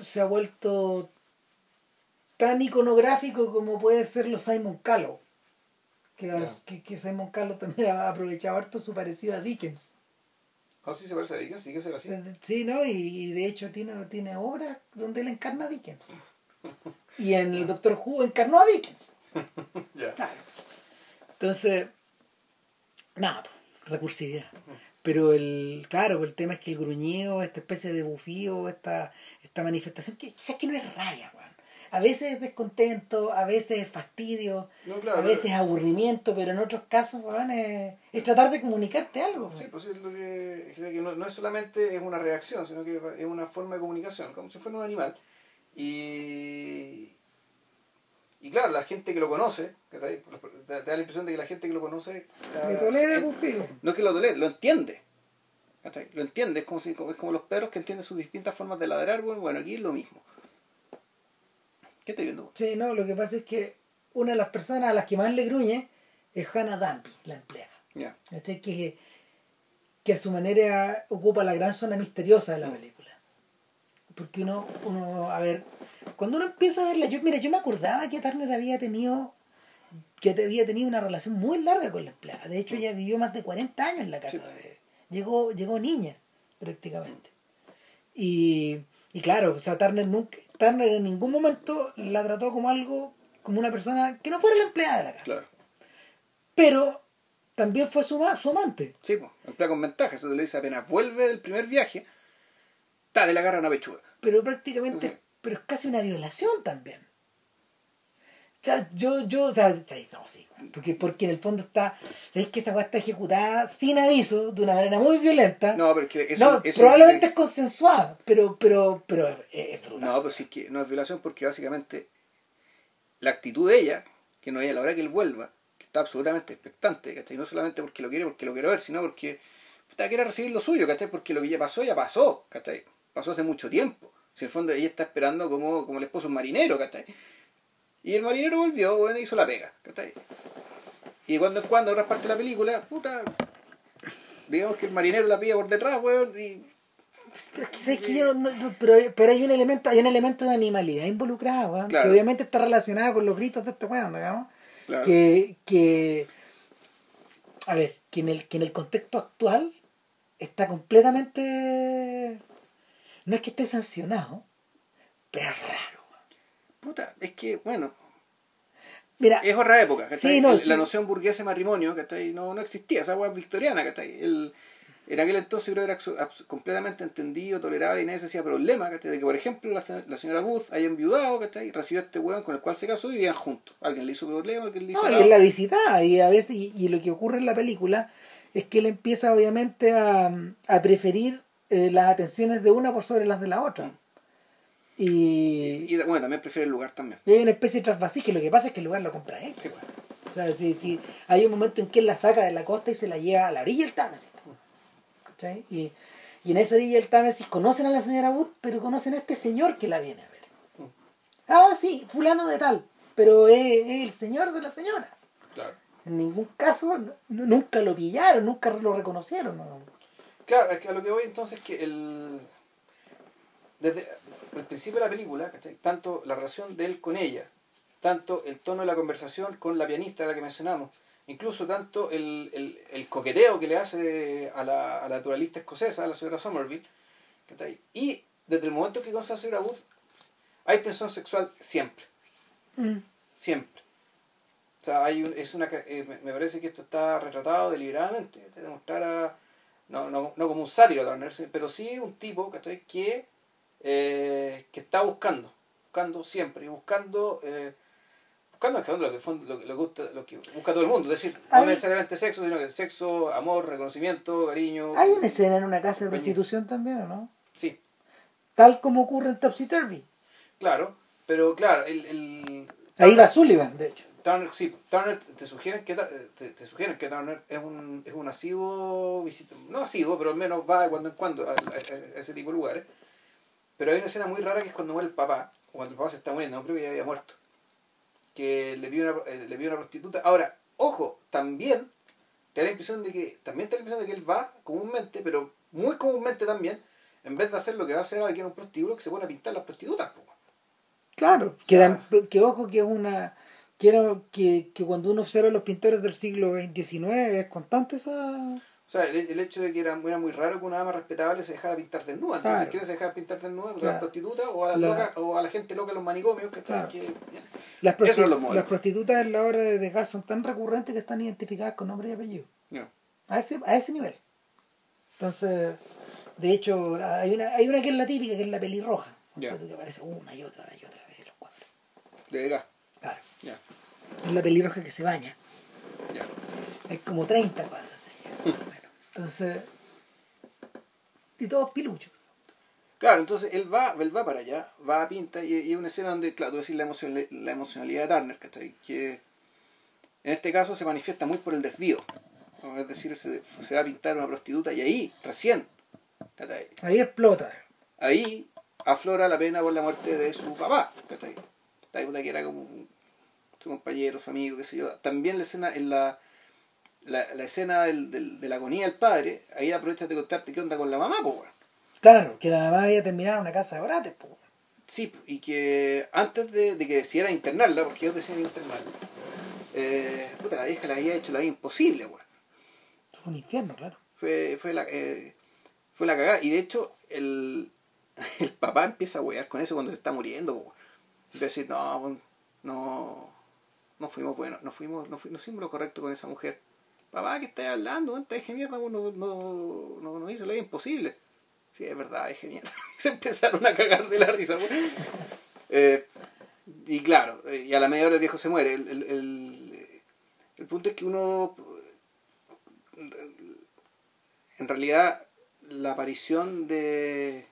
se ha vuelto tan iconográfico como puede serlo Simon Callow. Que, que, que Simon Callow también ha aprovechado harto su parecido a Dickens. Ah, sí se parece a Dickens, sí que se así. Sí, ¿no? Y, y de hecho tiene, tiene obras donde él encarna a Dickens. Y en el Doctor Who encarnó a Dickens. Claro. Entonces, nada, recursividad. Pero el, claro, el tema es que el gruñido, esta especie de bufío, esta, esta manifestación, que quizás que no es rabia, weón. A veces es descontento, a veces es fastidio, No, claro. a veces es aburrimiento, pero en otros casos, weón, es, es tratar de comunicarte algo. Sí, pues es lo que, es que no, no es solamente es una reacción, sino que es una forma de comunicación, como si fuera un animal. Y, y claro, la gente que lo conoce, te, te da la impresión de que la gente que lo conoce... Tolera no es que lo tolere, lo entiende. ¿cachai? Lo entiende, es como, si, es como los perros que entienden sus distintas formas de ladrar. Bueno, bueno, aquí es lo mismo. ¿Qué estoy viendo? Sí, no, lo que pasa es que una de las personas a las que más le gruñe es Hannah Danby, la empleada. ¿cachai? Que, que a su manera ocupa la gran zona misteriosa de la película. Porque uno, uno, a ver, cuando uno empieza a verla, yo, mira, yo me acordaba que Turner había tenido que había tenido una relación muy larga con la empleada. De hecho, ella vivió más de 40 años en la casa Sí. de llegó Llegó niña, prácticamente. Y, y claro, o sea, Turner, nunca, Turner en ningún momento la trató como algo, como una persona que no fuera la empleada de la casa. Claro. Pero también fue su, ma- su amante. Sí, pues, emplea con ventaja. Eso te lo dice apenas vuelve del primer viaje. Ta, le agarra una pechuga. pero prácticamente, pero es casi una violación también. O sea, yo, yo, o sea, no, sí, porque, porque en el fondo está, sabéis que esta weá está ejecutada sin aviso, de una manera muy violenta. No, pero es que eso, No, eso- probablemente es consensuada, pero, pero, pero es, es brutal. No, pues sí que no es violación porque básicamente la actitud de ella, que no es a la hora que él vuelva, que está absolutamente expectante, ¿cachai? No solamente porque lo quiere, porque lo quiere ver, sino porque puta, quiere recibir lo suyo, ¿cachai? Porque lo que ya pasó, ya pasó, ¿cachai? Pasó hace mucho tiempo. Si en el fondo ella está esperando como, como el esposo un marinero, ¿cachai? Y el marinero volvió, bueno, hizo la pega, ¿cachai? Y de cuando en cuando, en otras partes de la película, puta, digamos que el marinero la pilla por detrás, weón, y Pero es que, ¿sabes que yo no- no- pero, pero hay un elemento, hay un elemento de animalidad involucrada, weón, Claro. que obviamente está relacionada con los gritos de este weón, digamos. claro, que, que a ver, que en el que en el contexto actual está completamente no es que esté sancionado, pero es raro. puta, es que, bueno, Mira, es otra época, ¿cachai? Sí, no, El- sí. La noción burguesa de matrimonio, ¿cachai? No, no existía, esa hueá victoriana, ¿cachai? El, en aquel entonces creo que era completamente entendido, tolerable y nadie se hacía problema, ¿cachai? De que, por ejemplo, la, la señora Booth haya enviudado, ¿cachai? Y recibió a este hueón con el cual se casó y vivían juntos. Alguien le hizo problema, alguien le hizo... no, y nada. él la visitaba y a veces y, y lo que ocurre en la película es que él empieza obviamente a, a preferir eh, las atenciones de una por sobre las de la otra. Y, Y, bueno, también prefiere el lugar también. y hay una especie de trasvasije, lo que pasa es que el lugar lo compra él. Sí, pues. O sea, si, si hay un momento en que él la saca de la costa y se la lleva a la orilla del Támesis. ¿Cachai? Y, y en esa orilla del Támesis conocen a la señora Wood, pero conocen a este señor que la viene a ver. Ah, sí, fulano de tal, pero es, es el señor de la señora. Claro. En ningún caso, nunca lo pillaron, nunca lo reconocieron. ¿no? Claro, es que a lo que voy entonces es que el. Desde el principio de la película, ¿cachai? tanto la relación de él con ella, tanto el tono de la conversación con la pianista a la que mencionamos, incluso tanto el, el, el coqueteo que le hace a la, a la naturalista escocesa, a la señora Somerville, ¿cachai? y desde el momento que conoce a la señora Wood, hay tensión sexual siempre, Mm. siempre. O sea, hay un- es una, eh, me me parece que esto está retratado deliberadamente, de demostrar a, no, no, no como un sátiro pero sí un tipo ¿cachai? que, eh, que está buscando, buscando siempre, y buscando, eh, buscando en general lo que, lo, que- lo gusta- lo que busca todo el mundo, es decir, no necesariamente sexo, sino que sexo, amor, reconocimiento, cariño. Hay una escena en una casa de prostitución también, ¿o no? Sí, Tal como ocurre en Topsy Turvy. claro, pero claro, el, el Ahí va Sullivan, de hecho. Turner, sí, Turner te sugieren que te, te sugieren que Turner es un, es un asiduo no asiduo, pero al menos va de cuando en cuando a, a- a ese tipo de lugares. Pero hay una escena muy rara que es cuando muere el papá, o cuando el papá se está muriendo, no creo que ya había muerto. Que le pide una, eh, le pide una prostituta. Ahora, ojo, también te da la impresión de que, también te da la impresión de que él va comúnmente, pero muy comúnmente también, en vez de hacer lo que va a hacer alguien un prostíbulo, que se pone a pintar las prostitutas. Claro, O que, sea- dan- que ojo que es una... Que, era- que, que cuando uno observa los pintores del siglo XIX es constante esa... O sea, el, el hecho de que era, era muy raro que una dama respetable se dejara pintar desnuda. Entonces, Claro. ¿quiénes se dejaban pintar desnuda? Pues a las prostitutas o a, las La- locas, o a la gente loca en los manicomios. Que, Claro. que, Las, Eso las prostitutas en la obra de Degas son tan recurrentes que están identificadas con nombre y apellido. no. A ese, a ese nivel. Entonces, de hecho, hay una, hay una que es la típica, que es la pelirroja. Ya. Que aparece una y otra y otra vez los cuadros. De gas. Es la pelirroja que se baña. ya. Hay como 30 cuadros de ella. más o menos. Entonces, y todos piluchos. Claro, entonces él va, él va para allá, va a pinta y, y es una escena donde, claro, tú decís la, emocion- la emocionalidad de Turner, ¿cachai? Que en este caso se manifiesta muy por el desvío. Es decir, se, se va a pintar una prostituta y ahí, recién, ¿cachai? Ahí explota. ahí aflora la pena por la muerte de su papá, ¿cachai? Que era como un- su compañero, su amigo, qué sé yo. También la escena, en la, la, la escena del, del- de la agonía del padre, ahí aprovechas de contarte qué onda con la mamá, pues, weón. Claro, que la mamá había terminado en una casa de brates, po. Sí, y que antes de, de que decidiera internarla, porque ellos decían internarla, eh, puta, la vieja le había hecho la vida imposible, weón. Fue un infierno, claro. Fue, fue la eh, fue la cagada. Y de hecho, el, el papá empieza a wear con eso cuando se está muriendo. po. Empieza a decir, no, weón, no, no fuimos buenos, no fuimos, no, fu- no hicimos lo correcto con esa mujer. Papá, ¿qué estás hablando? Te dije mierda, no, no, no, no la vida imposible. Sí, es verdad, es genial. se empezaron a cagar de la risa. Eh, y claro, y a la media hora el viejo se muere. El, el, el, el punto es que uno en realidad la aparición de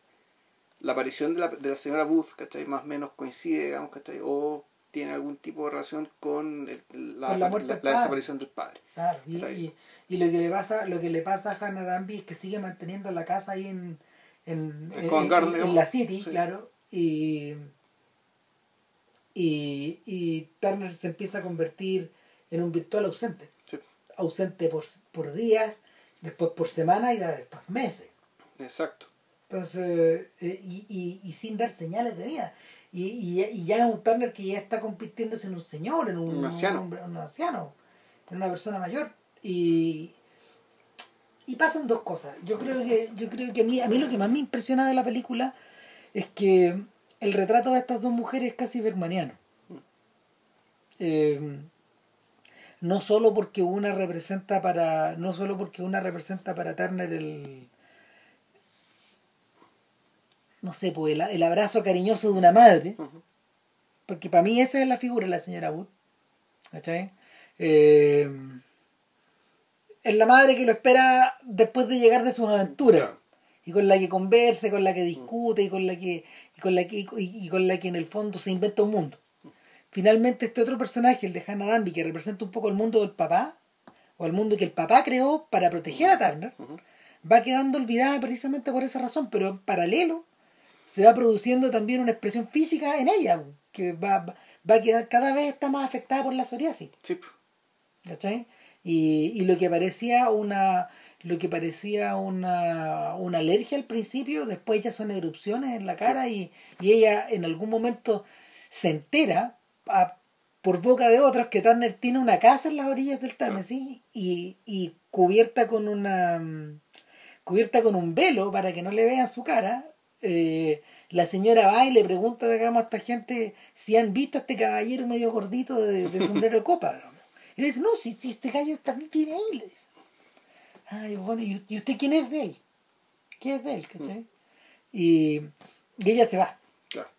la aparición de la, de la señora Booth ¿cachai? más o menos coincide digamos ¿cachai? o tiene algún tipo de relación con, el- la, Con la muerte la- del la padre. desaparición del padre Claro, y, y, y lo que le pasa, lo que le pasa a Hannah Danby es que sigue manteniendo la casa ahí en, en, En la City, Sí. claro, y, y, y Turner se empieza a convertir en un virtual ausente, Sí, ausente por, por días, después por semanas y después meses. exacto Entonces, eh, y, y, y sin dar señales de vida. Y, y, y ya es un Turner que ya está convirtiéndose en un señor, en un, Un anciano. un anciano, en una persona mayor. Y, y pasan dos cosas. Yo creo que, yo creo que a mí, a mí lo que más me impresiona de la película es que el retrato de estas dos mujeres es casi bergmaniano. Eh, no solo porque una representa para no solo porque una representa para Turner el no sé pues el, el abrazo cariñoso de una madre porque para mí esa es la figura de la señora Wood ¿cachai? Eh, es la madre que lo espera después de llegar de sus aventuras Claro. y con la que conversa, con la que discute y con la que y con la que y, y con la que en el fondo se inventa un mundo. Finalmente este otro personaje, el de Hannah Danby, que representa un poco el mundo del papá o el mundo que el papá creó para proteger a Turner, va quedando olvidada precisamente por esa razón, pero en paralelo se va produciendo también una expresión física en ella, que va, va- va a quedar cada vez está más afectada por la psoriasis. Sí. ¿cachai? Y, y lo que parecía una lo que parecía una, una alergia al principio, después ya son erupciones en la cara y, y ella en algún momento se entera a- por boca de otros que Turner tiene una casa en las orillas del Támesis y, y cubierta con una mm, cubierta con un velo para que no le vean su cara. Eh, la señora va y le pregunta digamos, a esta gente si han visto a este caballero medio gordito de, de sombrero de copa. Y le dice, no, si, si este gallo también vive ahí, le dice. Ay, bueno, ¿y, y usted quién es de él? ¿Qué es de él? ¿cachai? Y, y ella se va. Claro.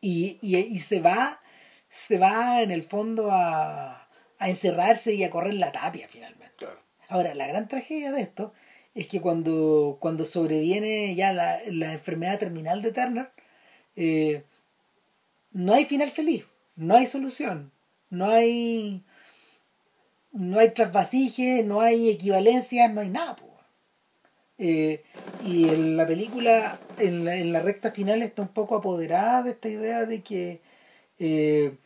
Y, y, y se va, se va en el fondo a, a encerrarse y a correr la tapia finalmente. Claro. Ahora, la gran tragedia de esto es que cuando, cuando sobreviene ya la, la enfermedad terminal de Turner, eh, no hay final feliz, no hay solución, no hay no hay trasvasije, no hay equivalencias, no hay nada. Eh, y en la película, en la, en la recta final, está un poco apoderada de esta idea de que eh,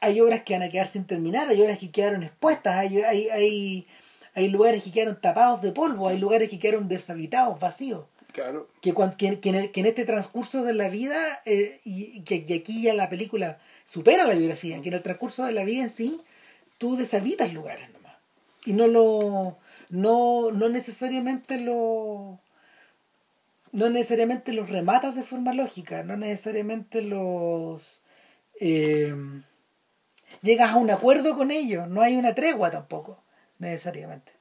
hay obras que van a quedar sin terminar, hay obras que quedaron expuestas, hay, hay, hay, hay lugares que quedaron tapados de polvo, hay lugares que quedaron deshabitados, vacíos. Claro. Que, cuan- que, que en, el- que en este transcurso de la vida, eh, y, que, y aquí ya la película supera la biografía, que en el transcurso de la vida en sí, tú deshabitas lugares nomás. Y no lo. No, no necesariamente lo. No necesariamente los rematas de forma lógica, no necesariamente los. eh, llegas a un acuerdo con ellos, no hay una tregua tampoco, necesariamente.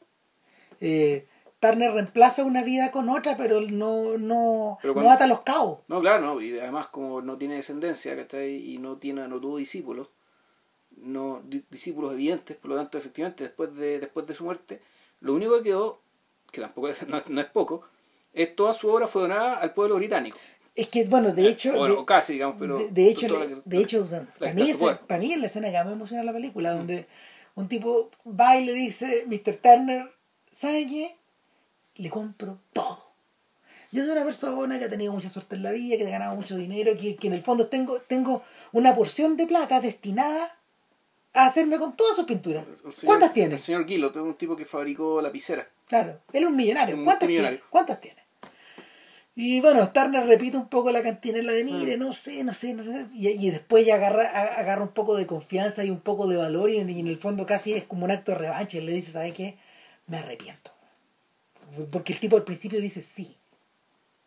Eh, Turner reemplaza una vida con otra, pero no, no, Pero no cuando- ata los cabos. No, claro, no. Y además, como no tiene descendencia, ¿cachai? Y no, tiene, no tuvo discípulos, no di- discípulos evidentes, por lo tanto, efectivamente, después de, después de su muerte, lo único que quedó, que tampoco es, no, no es poco, es toda su obra fue donada al pueblo británico. Es que, bueno, de hecho... Bueno, de- o casi, digamos, pero. de, de hecho, la que- de para, mí para es la escena que más me emociona la película, donde un tipo va y le dice, Mr. Turner, ¿sabe qué? Le compro todo. Yo soy una persona que ha tenido mucha suerte en la vida, que ha ganado mucho dinero, que, que en el fondo tengo, tengo una porción de plata destinada a hacerme con todas sus pinturas. señor- ¿Cuántas tiene? El señor Guillot es un tipo que fabricó lapiceras. Claro, él es un millonario. Un ¿Cuántas tiene? ¿Cuántas tiene? Y bueno, Turner repite un poco la cantinela de Mm. mire, no sé, no sé, no sé. Y, y después ya agarra, agarra un poco de confianza y un poco de valor y en, y en el fondo casi es como un acto de revancha. Y le dice, ¿sabe qué? Me arrepiento. Porque el tipo al principio dice sí.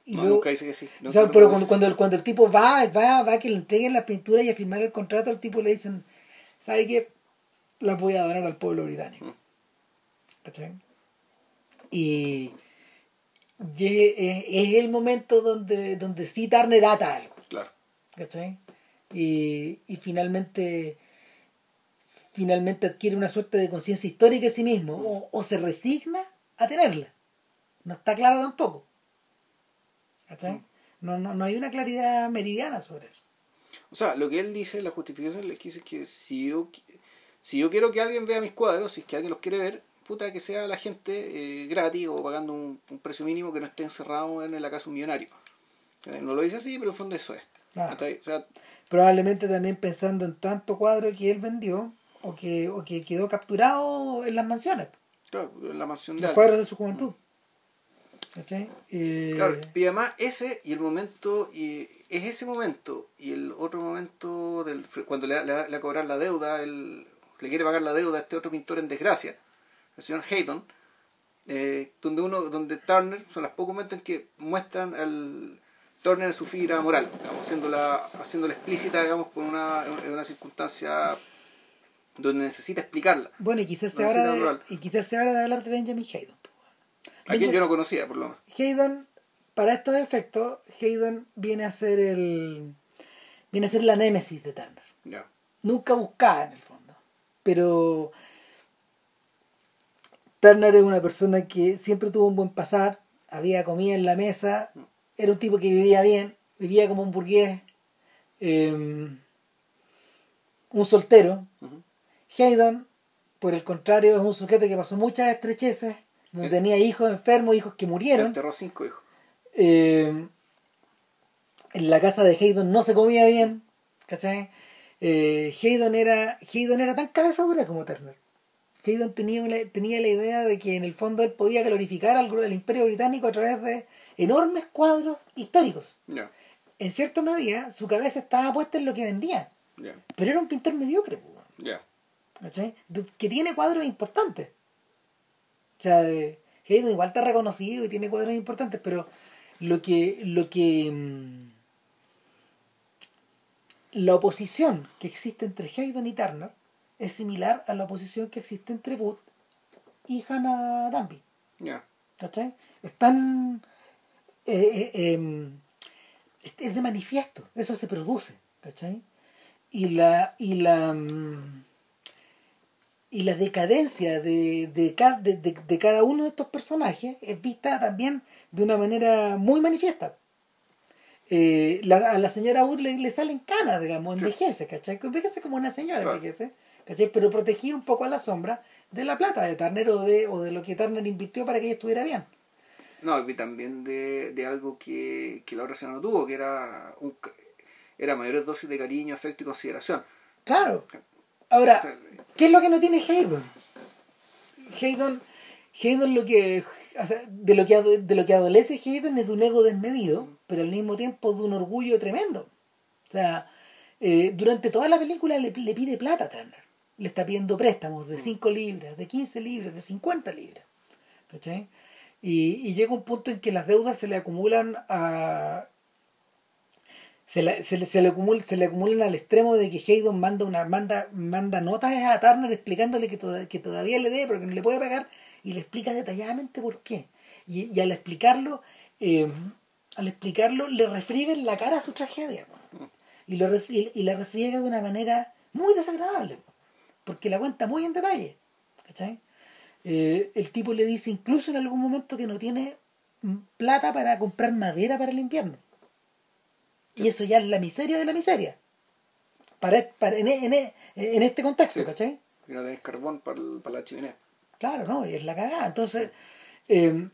Y no, luego- nunca dice que sí. o sea, pero cuando, cuando, el- cuando el tipo va, va, va a que le entreguen la pintura y a firmar el contrato, al tipo le dicen, ¿sabe qué? Las voy a donar al pueblo británico. Mm. ¿Cachai? Y es, es el momento donde, donde sí Turner ata algo. Claro. ¿Cachai? Y, y finalmente finalmente adquiere una suerte de conciencia histórica de sí mismo o, o se resigna a tenerla. No está claro tampoco. ¿Cachai? No, no, no hay una claridad meridiana sobre eso. O sea, lo que él dice, la justificación le dice que si yo, si yo quiero que alguien vea mis cuadros, si es que alguien los quiere ver, puta que sea la gente eh, gratis o pagando un, un precio mínimo que no esté encerrado en la casa de un millonario. Eh, No lo dice así, pero en el fondo eso es. Ah. ¿Cachai? O sea, Probablemente también pensando en tanto cuadro que él vendió o que, o que quedó capturado en las mansiones. claro, en la mansión de Los cuadros de su juventud. ¿Cachai? Eh, Claro, y además ese y el momento, y es ese momento y el otro momento del cuando le, le, va- le va a cobrar la deuda, el, le quiere pagar la deuda a este otro pintor en desgracia, el señor Hayton, eh, donde uno, donde Turner, son los pocos momentos en que muestran al Turner en su fibra moral, digamos, haciéndola, haciéndola explícita, digamos, por una, en una circunstancia donde necesita explicarla. Bueno, y quizás hora natural. de, y quizás de hablar de Benjamin Haydon. A quien yo no conocía, por lo menos. Haydon, para estos efectos, Haydon viene a ser el. viene a ser la némesis de Turner. Ya. Nunca buscaba en el fondo. Pero Turner es una persona que siempre tuvo un buen pasar, había comida en la mesa, era un tipo que vivía bien, vivía como un burgués, eh, un soltero. Ujú. Haydon, por el contrario, es un sujeto que pasó muchas estrecheces, donde Eh. tenía hijos enfermos, hijos que murieron. Enterró cinco hijos. Eh, en la casa de Haydon no se comía bien, ¿cachai? Eh, Haydon, era, Haydon era tan cabeza dura como Turner. Haydon tenía, una, tenía la idea de que en el fondo él podía glorificar al, al imperio británico a través de enormes cuadros históricos. En cierta medida, su cabeza estaba puesta en lo que vendía, pero era un pintor mediocre. De- que tiene cuadros importantes. O sea, de- igual está reconocido y tiene cuadros importantes, pero lo que, lo que mm, la oposición que existe entre Haydn y Turner es similar a la oposición que existe entre Booth y Hannah Danby. Ya, ¿cachai? Están. eh, eh, em, es- de manifiesto, eso se produce, ¿cachai? Y la. Y la mm, y la decadencia de, de, de, de- de cada uno de estos personajes es vista también de una manera muy manifiesta. Eh, la- a la señora Wood le, le salen canas, digamos, envejece, ¿cachai? Envejece como una señora, envejece, ¿cachai? Pero protegida un poco a la sombra de la plata de Turner o de, o de lo que Turner invirtió para que ella estuviera bien. No, y también de, de algo que, que la otra no tuvo, que era un, era mayores dosis de cariño, afecto y consideración. Claro. Ahora, ¿qué es lo que no tiene Haydon? Haydon, Haydon lo que, o sea, de lo que de lo que adolece Haydon es de un ego desmedido, pero al mismo tiempo de un orgullo tremendo. O sea, eh, durante toda la película le, le pide plata a Turner. Le está pidiendo préstamos de 5 libras, de 15 libras, de 50 libras. ¿Cachai? Y, y llega un punto en que las deudas se le acumulan a, se le, se le, se le acumula- se le acumulan al extremo de que Haydon manda una manda manda notas a Turner explicándole que, toda- que todavía le debe pero que no le puede pagar y le explica detalladamente por qué y, y al explicarlo eh, al explicarlo le refriega en la cara su tragedia po. y, lo y, y la refriega de una manera muy desagradable porque la cuenta muy en detalle ¿cachai? Eh, el tipo le dice incluso en algún momento que no tiene plata para comprar madera para el invierno y eso ya es la miseria de la miseria. Para, para- en, en- en este contexto, Sí. ¿cachai? Y no tenés carbón para, el- para la chimenea. Claro, ¿no? Y es la cagada. Entonces, eh,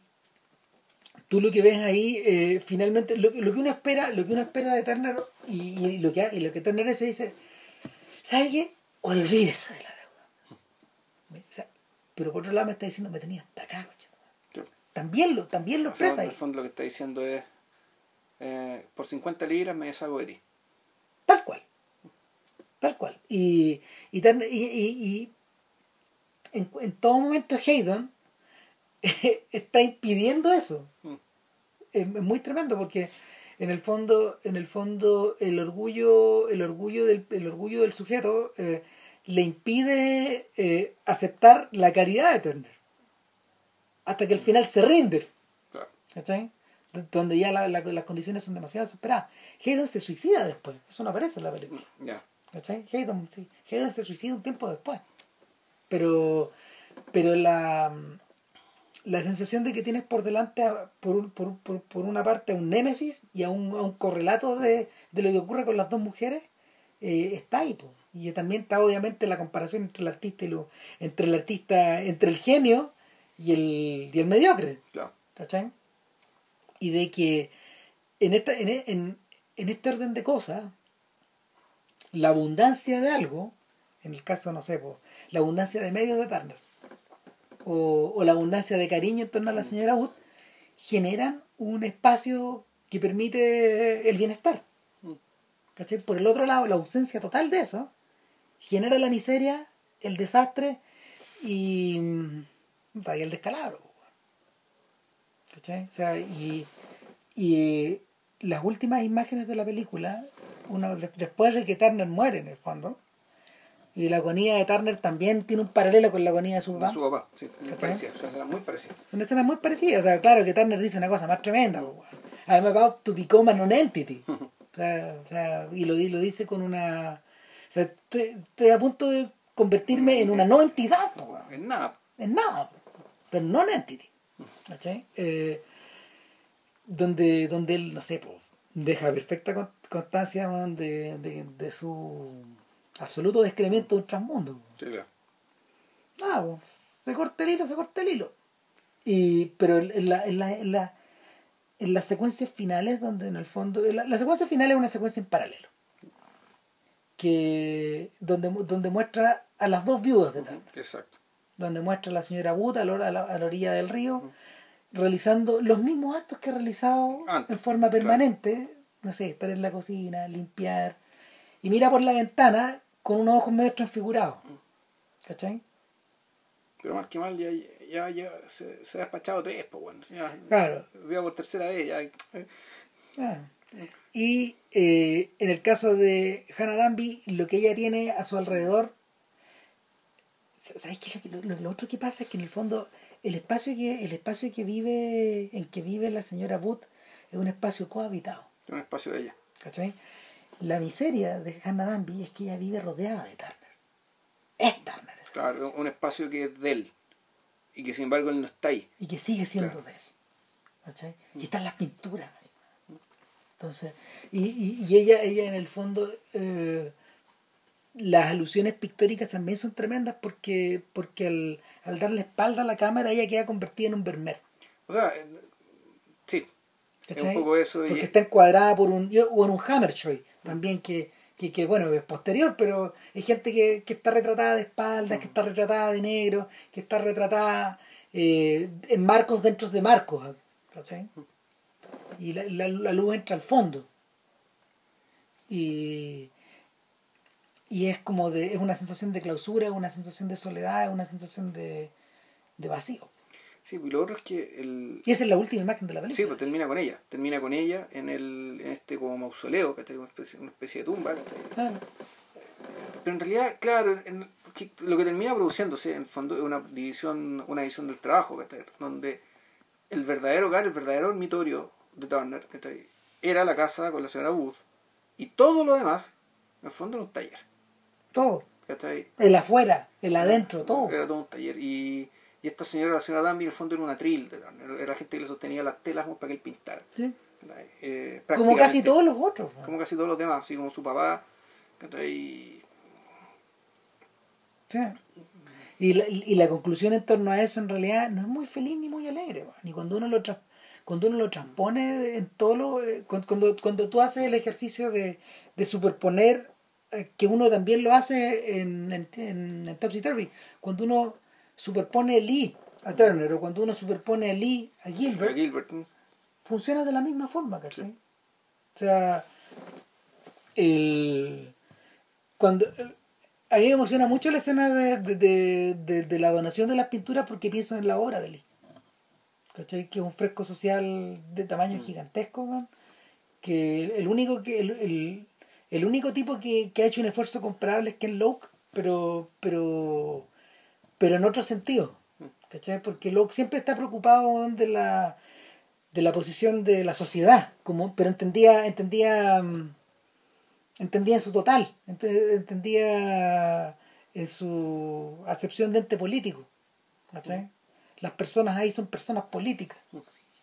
tú lo que ves ahí, eh, finalmente, lo, lo que uno espera, lo que uno espera de Turner y, y lo que y lo que Turner se dice, ¿sabes qué? Olvídese de la deuda. O sea, pero por otro lado me está diciendo, me tenía hasta acá, coche. Claro. También lo, también lo O sea, expresa en ahí. el fondo lo que está diciendo es, eh, por 50 libras me deshago de ti. Tal cual. Tal cual. Y, y, tan- y, y- y en, en todo momento Haydon está impidiendo eso. Mm. Es, es muy tremendo porque en el fondo, en el fondo, el orgullo, el orgullo del, el orgullo del sujeto eh, le impide eh, aceptar la caridad de Turner. Hasta que al final se rinde. Claro. ¿Cachai? Donde ya la- la- las condiciones son demasiado desesperadas. Haydon se suicida después. Eso no aparece en la película. ¿Cachai? Haydon, sí. Haydon se suicida un tiempo después. Pero, pero la, la sensación de que tienes por delante, por, un- por, por, por una parte, a un némesis y a un, a un correlato de, de lo que ocurre con las dos mujeres, eh, está ahí. po. Y también está obviamente la comparación entre el artista y lo, entre el artista, entre el genio y el, y el mediocre. Claro. ¿cachai? Y de que en, esta, en, en, en este orden de cosas, la abundancia de algo, en el caso, no sé, po, la abundancia de medios de Turner, o, o la abundancia de cariño en torno a la señora Wood, generan un espacio que permite el bienestar. Mm. ¿cachai? Por el otro lado, la ausencia total de eso genera la miseria, el desastre y, mm, y el descalabro. ¿Cachai? O sea, y, y las últimas imágenes de la película, de- después de que Turner muere en el fondo, y la agonía de Turner también tiene un paralelo con la agonía de su De papá. su papá, sí, muy parecida, es una escena muy parecida. Son escenas muy parecidas. O sea, claro que Turner dice una cosa más tremenda. I'm about to become a non-entity. O sea, o sea, y lo, y lo dice con una... O sea, estoy, estoy a punto de convertirme en una no entidad. En nada. en nada, pero no entity. ¿cachai? Eh, donde, donde él, no sé, deja perfecta con- constancia man, de, de, de su absoluto descremento de un transmundo. Sí, claro. Nada, po, se corta el hilo, se corta el hilo. Y, pero en, la, en, la, en, la- en las secuencias finales, donde en el fondo. La, la secuencia final es una secuencia en paralelo. Que, donde, donde muestra a las dos viudas de Turner. Exacto. donde muestra a la señora Wood a la, a la- orilla del río, realizando los mismos actos que ha realizado Antes, en forma permanente, no sé, estar en la cocina, limpiar, y mira por la ventana con unos ojos medio transfigurados. ¿Cachai? Pero más que mal, ya, ya, ya se, se ha despachado tres, pues bueno. Ya, Claro. Veo por tercera vez, ya. Ah. Y eh, en el caso de Hannah Danby, lo que ella tiene a su alrededor, ¿sabes qué? Lo, lo- lo otro que pasa es que en el fondo el espacio que el espacio que vive en que vive la señora Booth es un espacio cohabitado, Es un espacio de ella. ¿cachai? La miseria de Hannah Danby es que ella vive rodeada de Turner. Es Turner. Claro, un espacio que es de él. Y que sin embargo él no está ahí. y que sigue siendo Claro. de él. ¿cachai? Y están las pinturas. Entonces, y, y, y ella, ella en el fondo, eh, las alusiones pictóricas también son tremendas porque, porque al, al darle espalda a la cámara ella queda convertida en un Vermeer. O sea, eh, sí. Es un poco eso. y- Porque está encuadrada por un, o en un Hammershøi también que, que, que, bueno, es posterior, pero hay gente que, que está retratada de espaldas, que está retratada de negro, que está retratada eh, en marcos dentro de marcos, ¿cachai? Y la, la- la luz entra al fondo. Y, y es como de, es una sensación de clausura, es una sensación de soledad, es una sensación de, de vacío. Sí, y lo otro es que el, Y esa es la última imagen de la película. Sí, pues termina con ella. Termina con ella en, el, en este como mausoleo, que una especie, una especie de tumba. Pero en realidad, claro, en- que lo que termina produciéndose en el fondo es una división, una división del trabajo, ¿cachai? donde el verdadero hogar, el verdadero dormitorio de Turner, ¿cachai? era la casa con la señora Booth y todo lo demás, en el fondo era un taller. Todo. ¿cachai? El afuera, el adentro, todo. Era todo un taller. Y, y esta señora, la señora Danby, en el fondo era una tril. Era la gente que le sostenía las telas como para que él pintara. Eh, Como casi todos los otros. ¿no? como casi todos los demás, así como su papá, ¿cachai? Sí. Y la, y la conclusión en torno a eso en realidad no es muy feliz ni muy alegre. ¿no? Ni cuando uno lo tras- cuando uno lo transpone en todo lo eh, cuando, cuando, cuando tú haces el ejercicio de, de superponer eh, que uno también lo hace en, en, en, en Topsy Turvy, cuando uno superpone Lee a Turner o cuando uno superpone a Lee a Gilbert, Gilbert, ¿no? funciona de la misma forma, ¿cachai? O sea, el, cuando a mí me emociona mucho la escena de, de, de, la donación de las pinturas porque pienso en la obra de Lee. ¿Cachai? Que es un fresco social de tamaño gigantesco, man, que el, el único que el, el, el único tipo que, que ha hecho un esfuerzo comparable es Ken Loach, pero pero pero en otro sentido. ¿Cachai? Porque Loach siempre está preocupado de la de la posición de la sociedad, como, pero entendía, entendía, mm, entendía en su total, ente- entendía en su acepción de ente político. ¿cachai? Las personas ahí son personas políticas,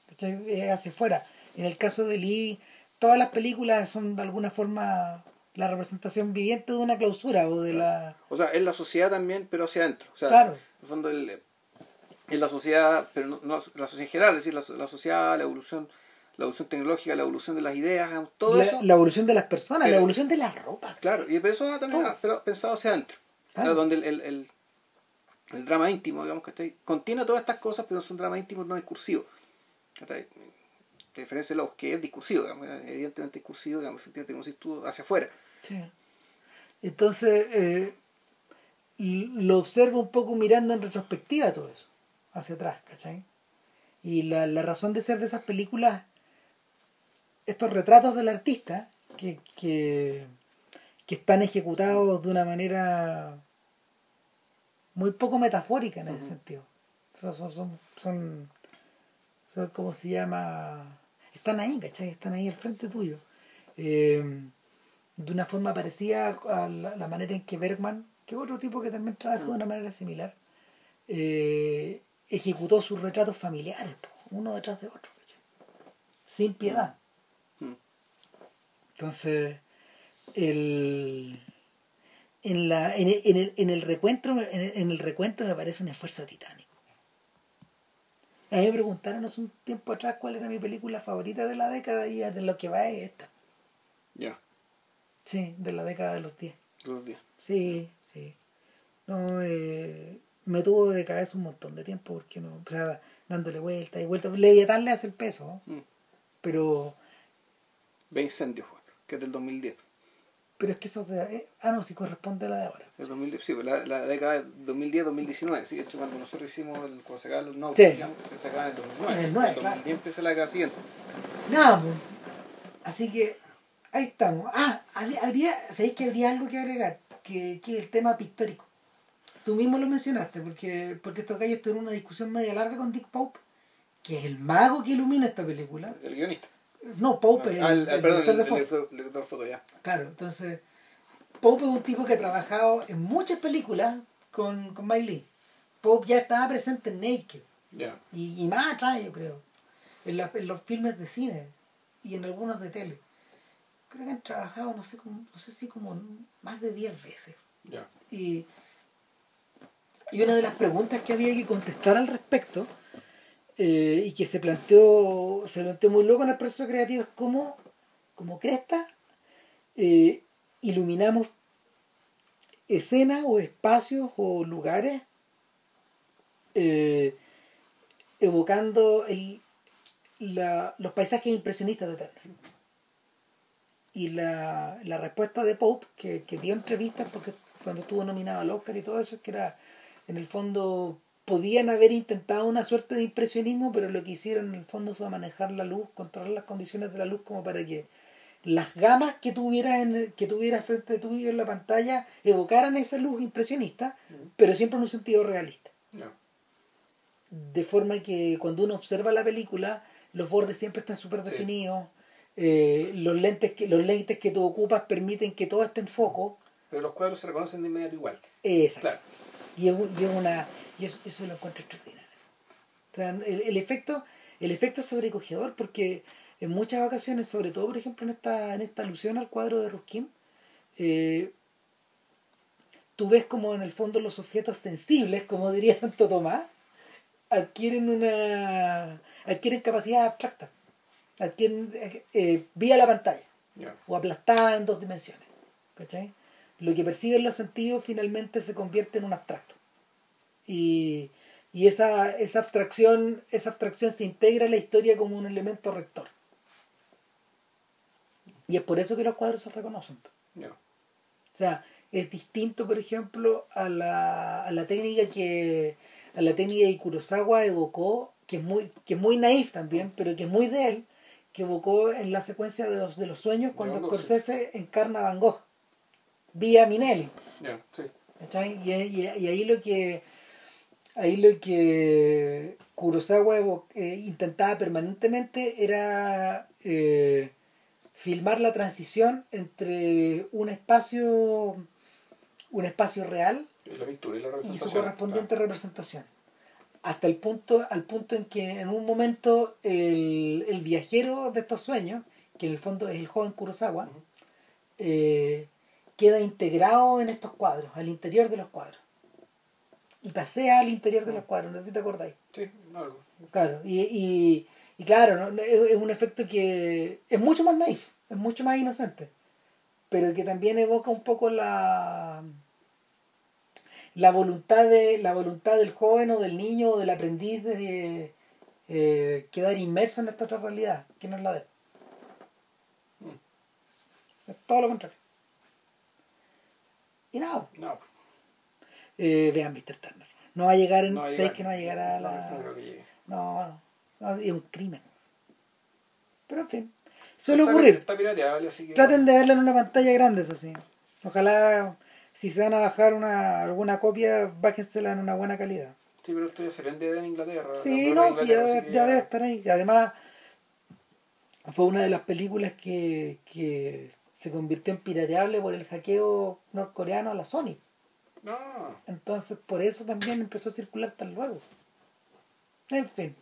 ¿cachai? Hacia afuera. En el caso de Lee, todas las películas son de alguna forma la representación viviente de una clausura o de la... O sea, es la sociedad también, pero hacia adentro. O sea, Claro. en el fondo el- es la sociedad, pero no, no la sociedad en general, es decir, la, la sociedad, la evolución, la evolución tecnológica, la evolución de las ideas, todo la, eso. la evolución de las personas, la evolución de la ropa. Claro, y eso también Todo. pero pensado hacia adentro. Claro. Era donde el, el, el, el drama íntimo, digamos, que contiene todas estas cosas, pero es un drama íntimo no discursivo. ¿cachai? Diferencia de los que es discursivo, digamos, evidentemente discursivo, digamos, efectivamente, como si tú hacia afuera. Sí. Entonces, eh, lo observo un poco mirando en retrospectiva todo eso, hacia atrás, ¿cachai? Y la, la razón de ser de esas películas, estos retratos del artista, que, que, que están ejecutados de una manera muy poco metafórica en ese sentido. Son, son, son, son, ¿cómo se llama? Están ahí, ¿cachai? Están ahí al frente tuyo. Eh, de una forma parecida a la, la manera en que Bergman, que es otro tipo que también trabaja de una manera similar, eh, ejecutó sus retratos familiares, uno detrás de otro, sin piedad. Mm. Entonces, el, en, la, en, el, en, el, en el recuento en el, en el recuento me parece un esfuerzo titánico. A mí me preguntaron hace un tiempo atrás cuál era mi película favorita de la década y de lo que va es esta. Ya, Sí, de la década de los 10. los días. Sí, sí. No, eh, me tuvo de cabeza un montón de tiempo porque no, o sea, dándole vueltas y vueltas. Leviatán le hace el peso, ¿no? Mm. pero Ve incendios, bueno, que es del 2010. pero es que eso de, eh, ah no, sí corresponde a la de ahora. El 2010, sí, la, la década de 2010-2019, sí, de hecho cuando nosotros hicimos el, cuando sacaban los notes, Sí. digamos, se sacaban en el 2009. En el 9, En 2010 claro. empieza la década siguiente. Nada, pues. Así que ahí estamos. Ah, habría, ¿sabéis que habría algo que agregar? Que, que el tema pictórico. Tú mismo lo mencionaste, porque, porque estos gallos tuvieron una discusión media larga con Dick Pope, que es el mago que ilumina esta película. El guionista. No, Pope es el, el- el perdón, director el, de foto. director, el director de foto, ya. Claro, entonces Pope es un tipo que ha trabajado en muchas películas con, con Mike Lee. Pope ya estaba presente en Naked Ya. y, y más atrás, yo creo, en, la- en los filmes de cine y en algunos de tele. Creo que han trabajado, no sé, como, no sé si como más de 10 veces. Y, y una de las preguntas que había que contestar al respecto eh, y que se planteó, se planteó muy loco en el proceso creativo es cómo, como cresta, eh, iluminamos escenas o espacios o lugares eh, evocando el, la- los paisajes impresionistas de Turner. Y la, la respuesta de Pope, que, que dio entrevistas porque cuando estuvo nominado al Oscar y todo eso, es que era, en el fondo, podían haber intentado una suerte de impresionismo, pero lo que hicieron en el fondo fue manejar la luz, controlar las condiciones de la luz como para que las gamas que tuvieras en que tuvieras frente tuyo en la pantalla evocaran esa luz impresionista, pero siempre en un sentido realista. De forma que cuando uno observa la película, los bordes siempre están súper definidos, eh, los, lentes que, los lentes que tú ocupas permiten que todo esté en foco. Pero los cuadros se reconocen de inmediato igual. Exacto. Claro. Y, es, un- y es una, y eso, eso lo encuentro extraordinario. O sea, el, el efecto, el efecto es sobrecogedor porque en muchas ocasiones, sobre todo por ejemplo en esta, en esta alusión al cuadro de Ruskin, eh, tú ves como en el fondo los objetos sensibles, como diría Santo Tomás, adquieren una adquieren capacidad abstracta, adquieren eh, vía la pantalla o aplastada en dos dimensiones. ¿cachai? Lo que perciben los sentidos finalmente se convierte en un abstracto. Y, y esa, esa, abstracción, esa abstracción se integra en la historia como un elemento rector. Y es por eso que los cuadros se reconocen. O sea, es distinto, por ejemplo, a la, a la técnica que a la técnica que Kurosawa evocó, que es muy, que es muy naif también, pero que es muy de él, que evocó en la secuencia de los, de los sueños cuando Van Gogh, sí. Scorsese encarna a Van Gogh, vía Minelli. Ya. Sí. Y, y- y ahí lo que ahí lo que Kurosawa eh, intentaba permanentemente era eh, filmar la transición entre un espacio un espacio real Y la pintura y la y su correspondiente representación hasta el punto al punto en que en un momento el, el viajero de estos sueños que en el fondo es el joven Kurosawa eh, queda integrado en estos cuadros al interior de los cuadros y pasea al interior de los cuadros no sé si te acordáis Sí, algo. claro y, y, y claro ¿no? es, es un efecto que es mucho más naif es mucho más inocente pero que también evoca un poco la la voluntad de la voluntad del joven o del niño o del aprendiz de eh, quedar inmerso en esta otra realidad que no es la de él Mm. es todo lo contrario y nada No, eh, vean Mr. Turner no va a llegar en no va a ¿sabéis llegar. que no va a llegar a la no creo que llegue. no, no, no, es un crimen pero en fin suele Está- ocurrir Está pirateable, así que. Traten de verla en una pantalla grande, eso sí. Ojalá, si se van a bajar una, alguna copia, bájensela en una buena calidad. Sí, pero esto ya se vende en Inglaterra. Sí, no, sí, ya, debe- ya debe estar ahí. Y además, fue una de las películas que, que se convirtió en pirateable por el hackeo norcoreano a la Sony. No. Entonces, por eso también empezó a circular tan luego. En fin.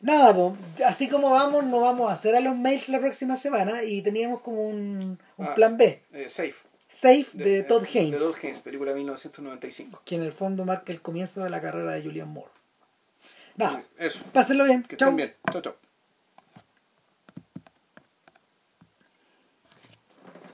Nada, pues, así como vamos, no vamos a hacer a los mails la próxima semana y teníamos como un, un Ah, plan B. Eh, Safe. Safe de, Todd De Haynes. Todd Haynes, película 1995. que en el fondo marca el comienzo de la carrera de Julian Moore. Nada, Eso. pásenlo bien. Que Chau. estén bien. Chao, chao.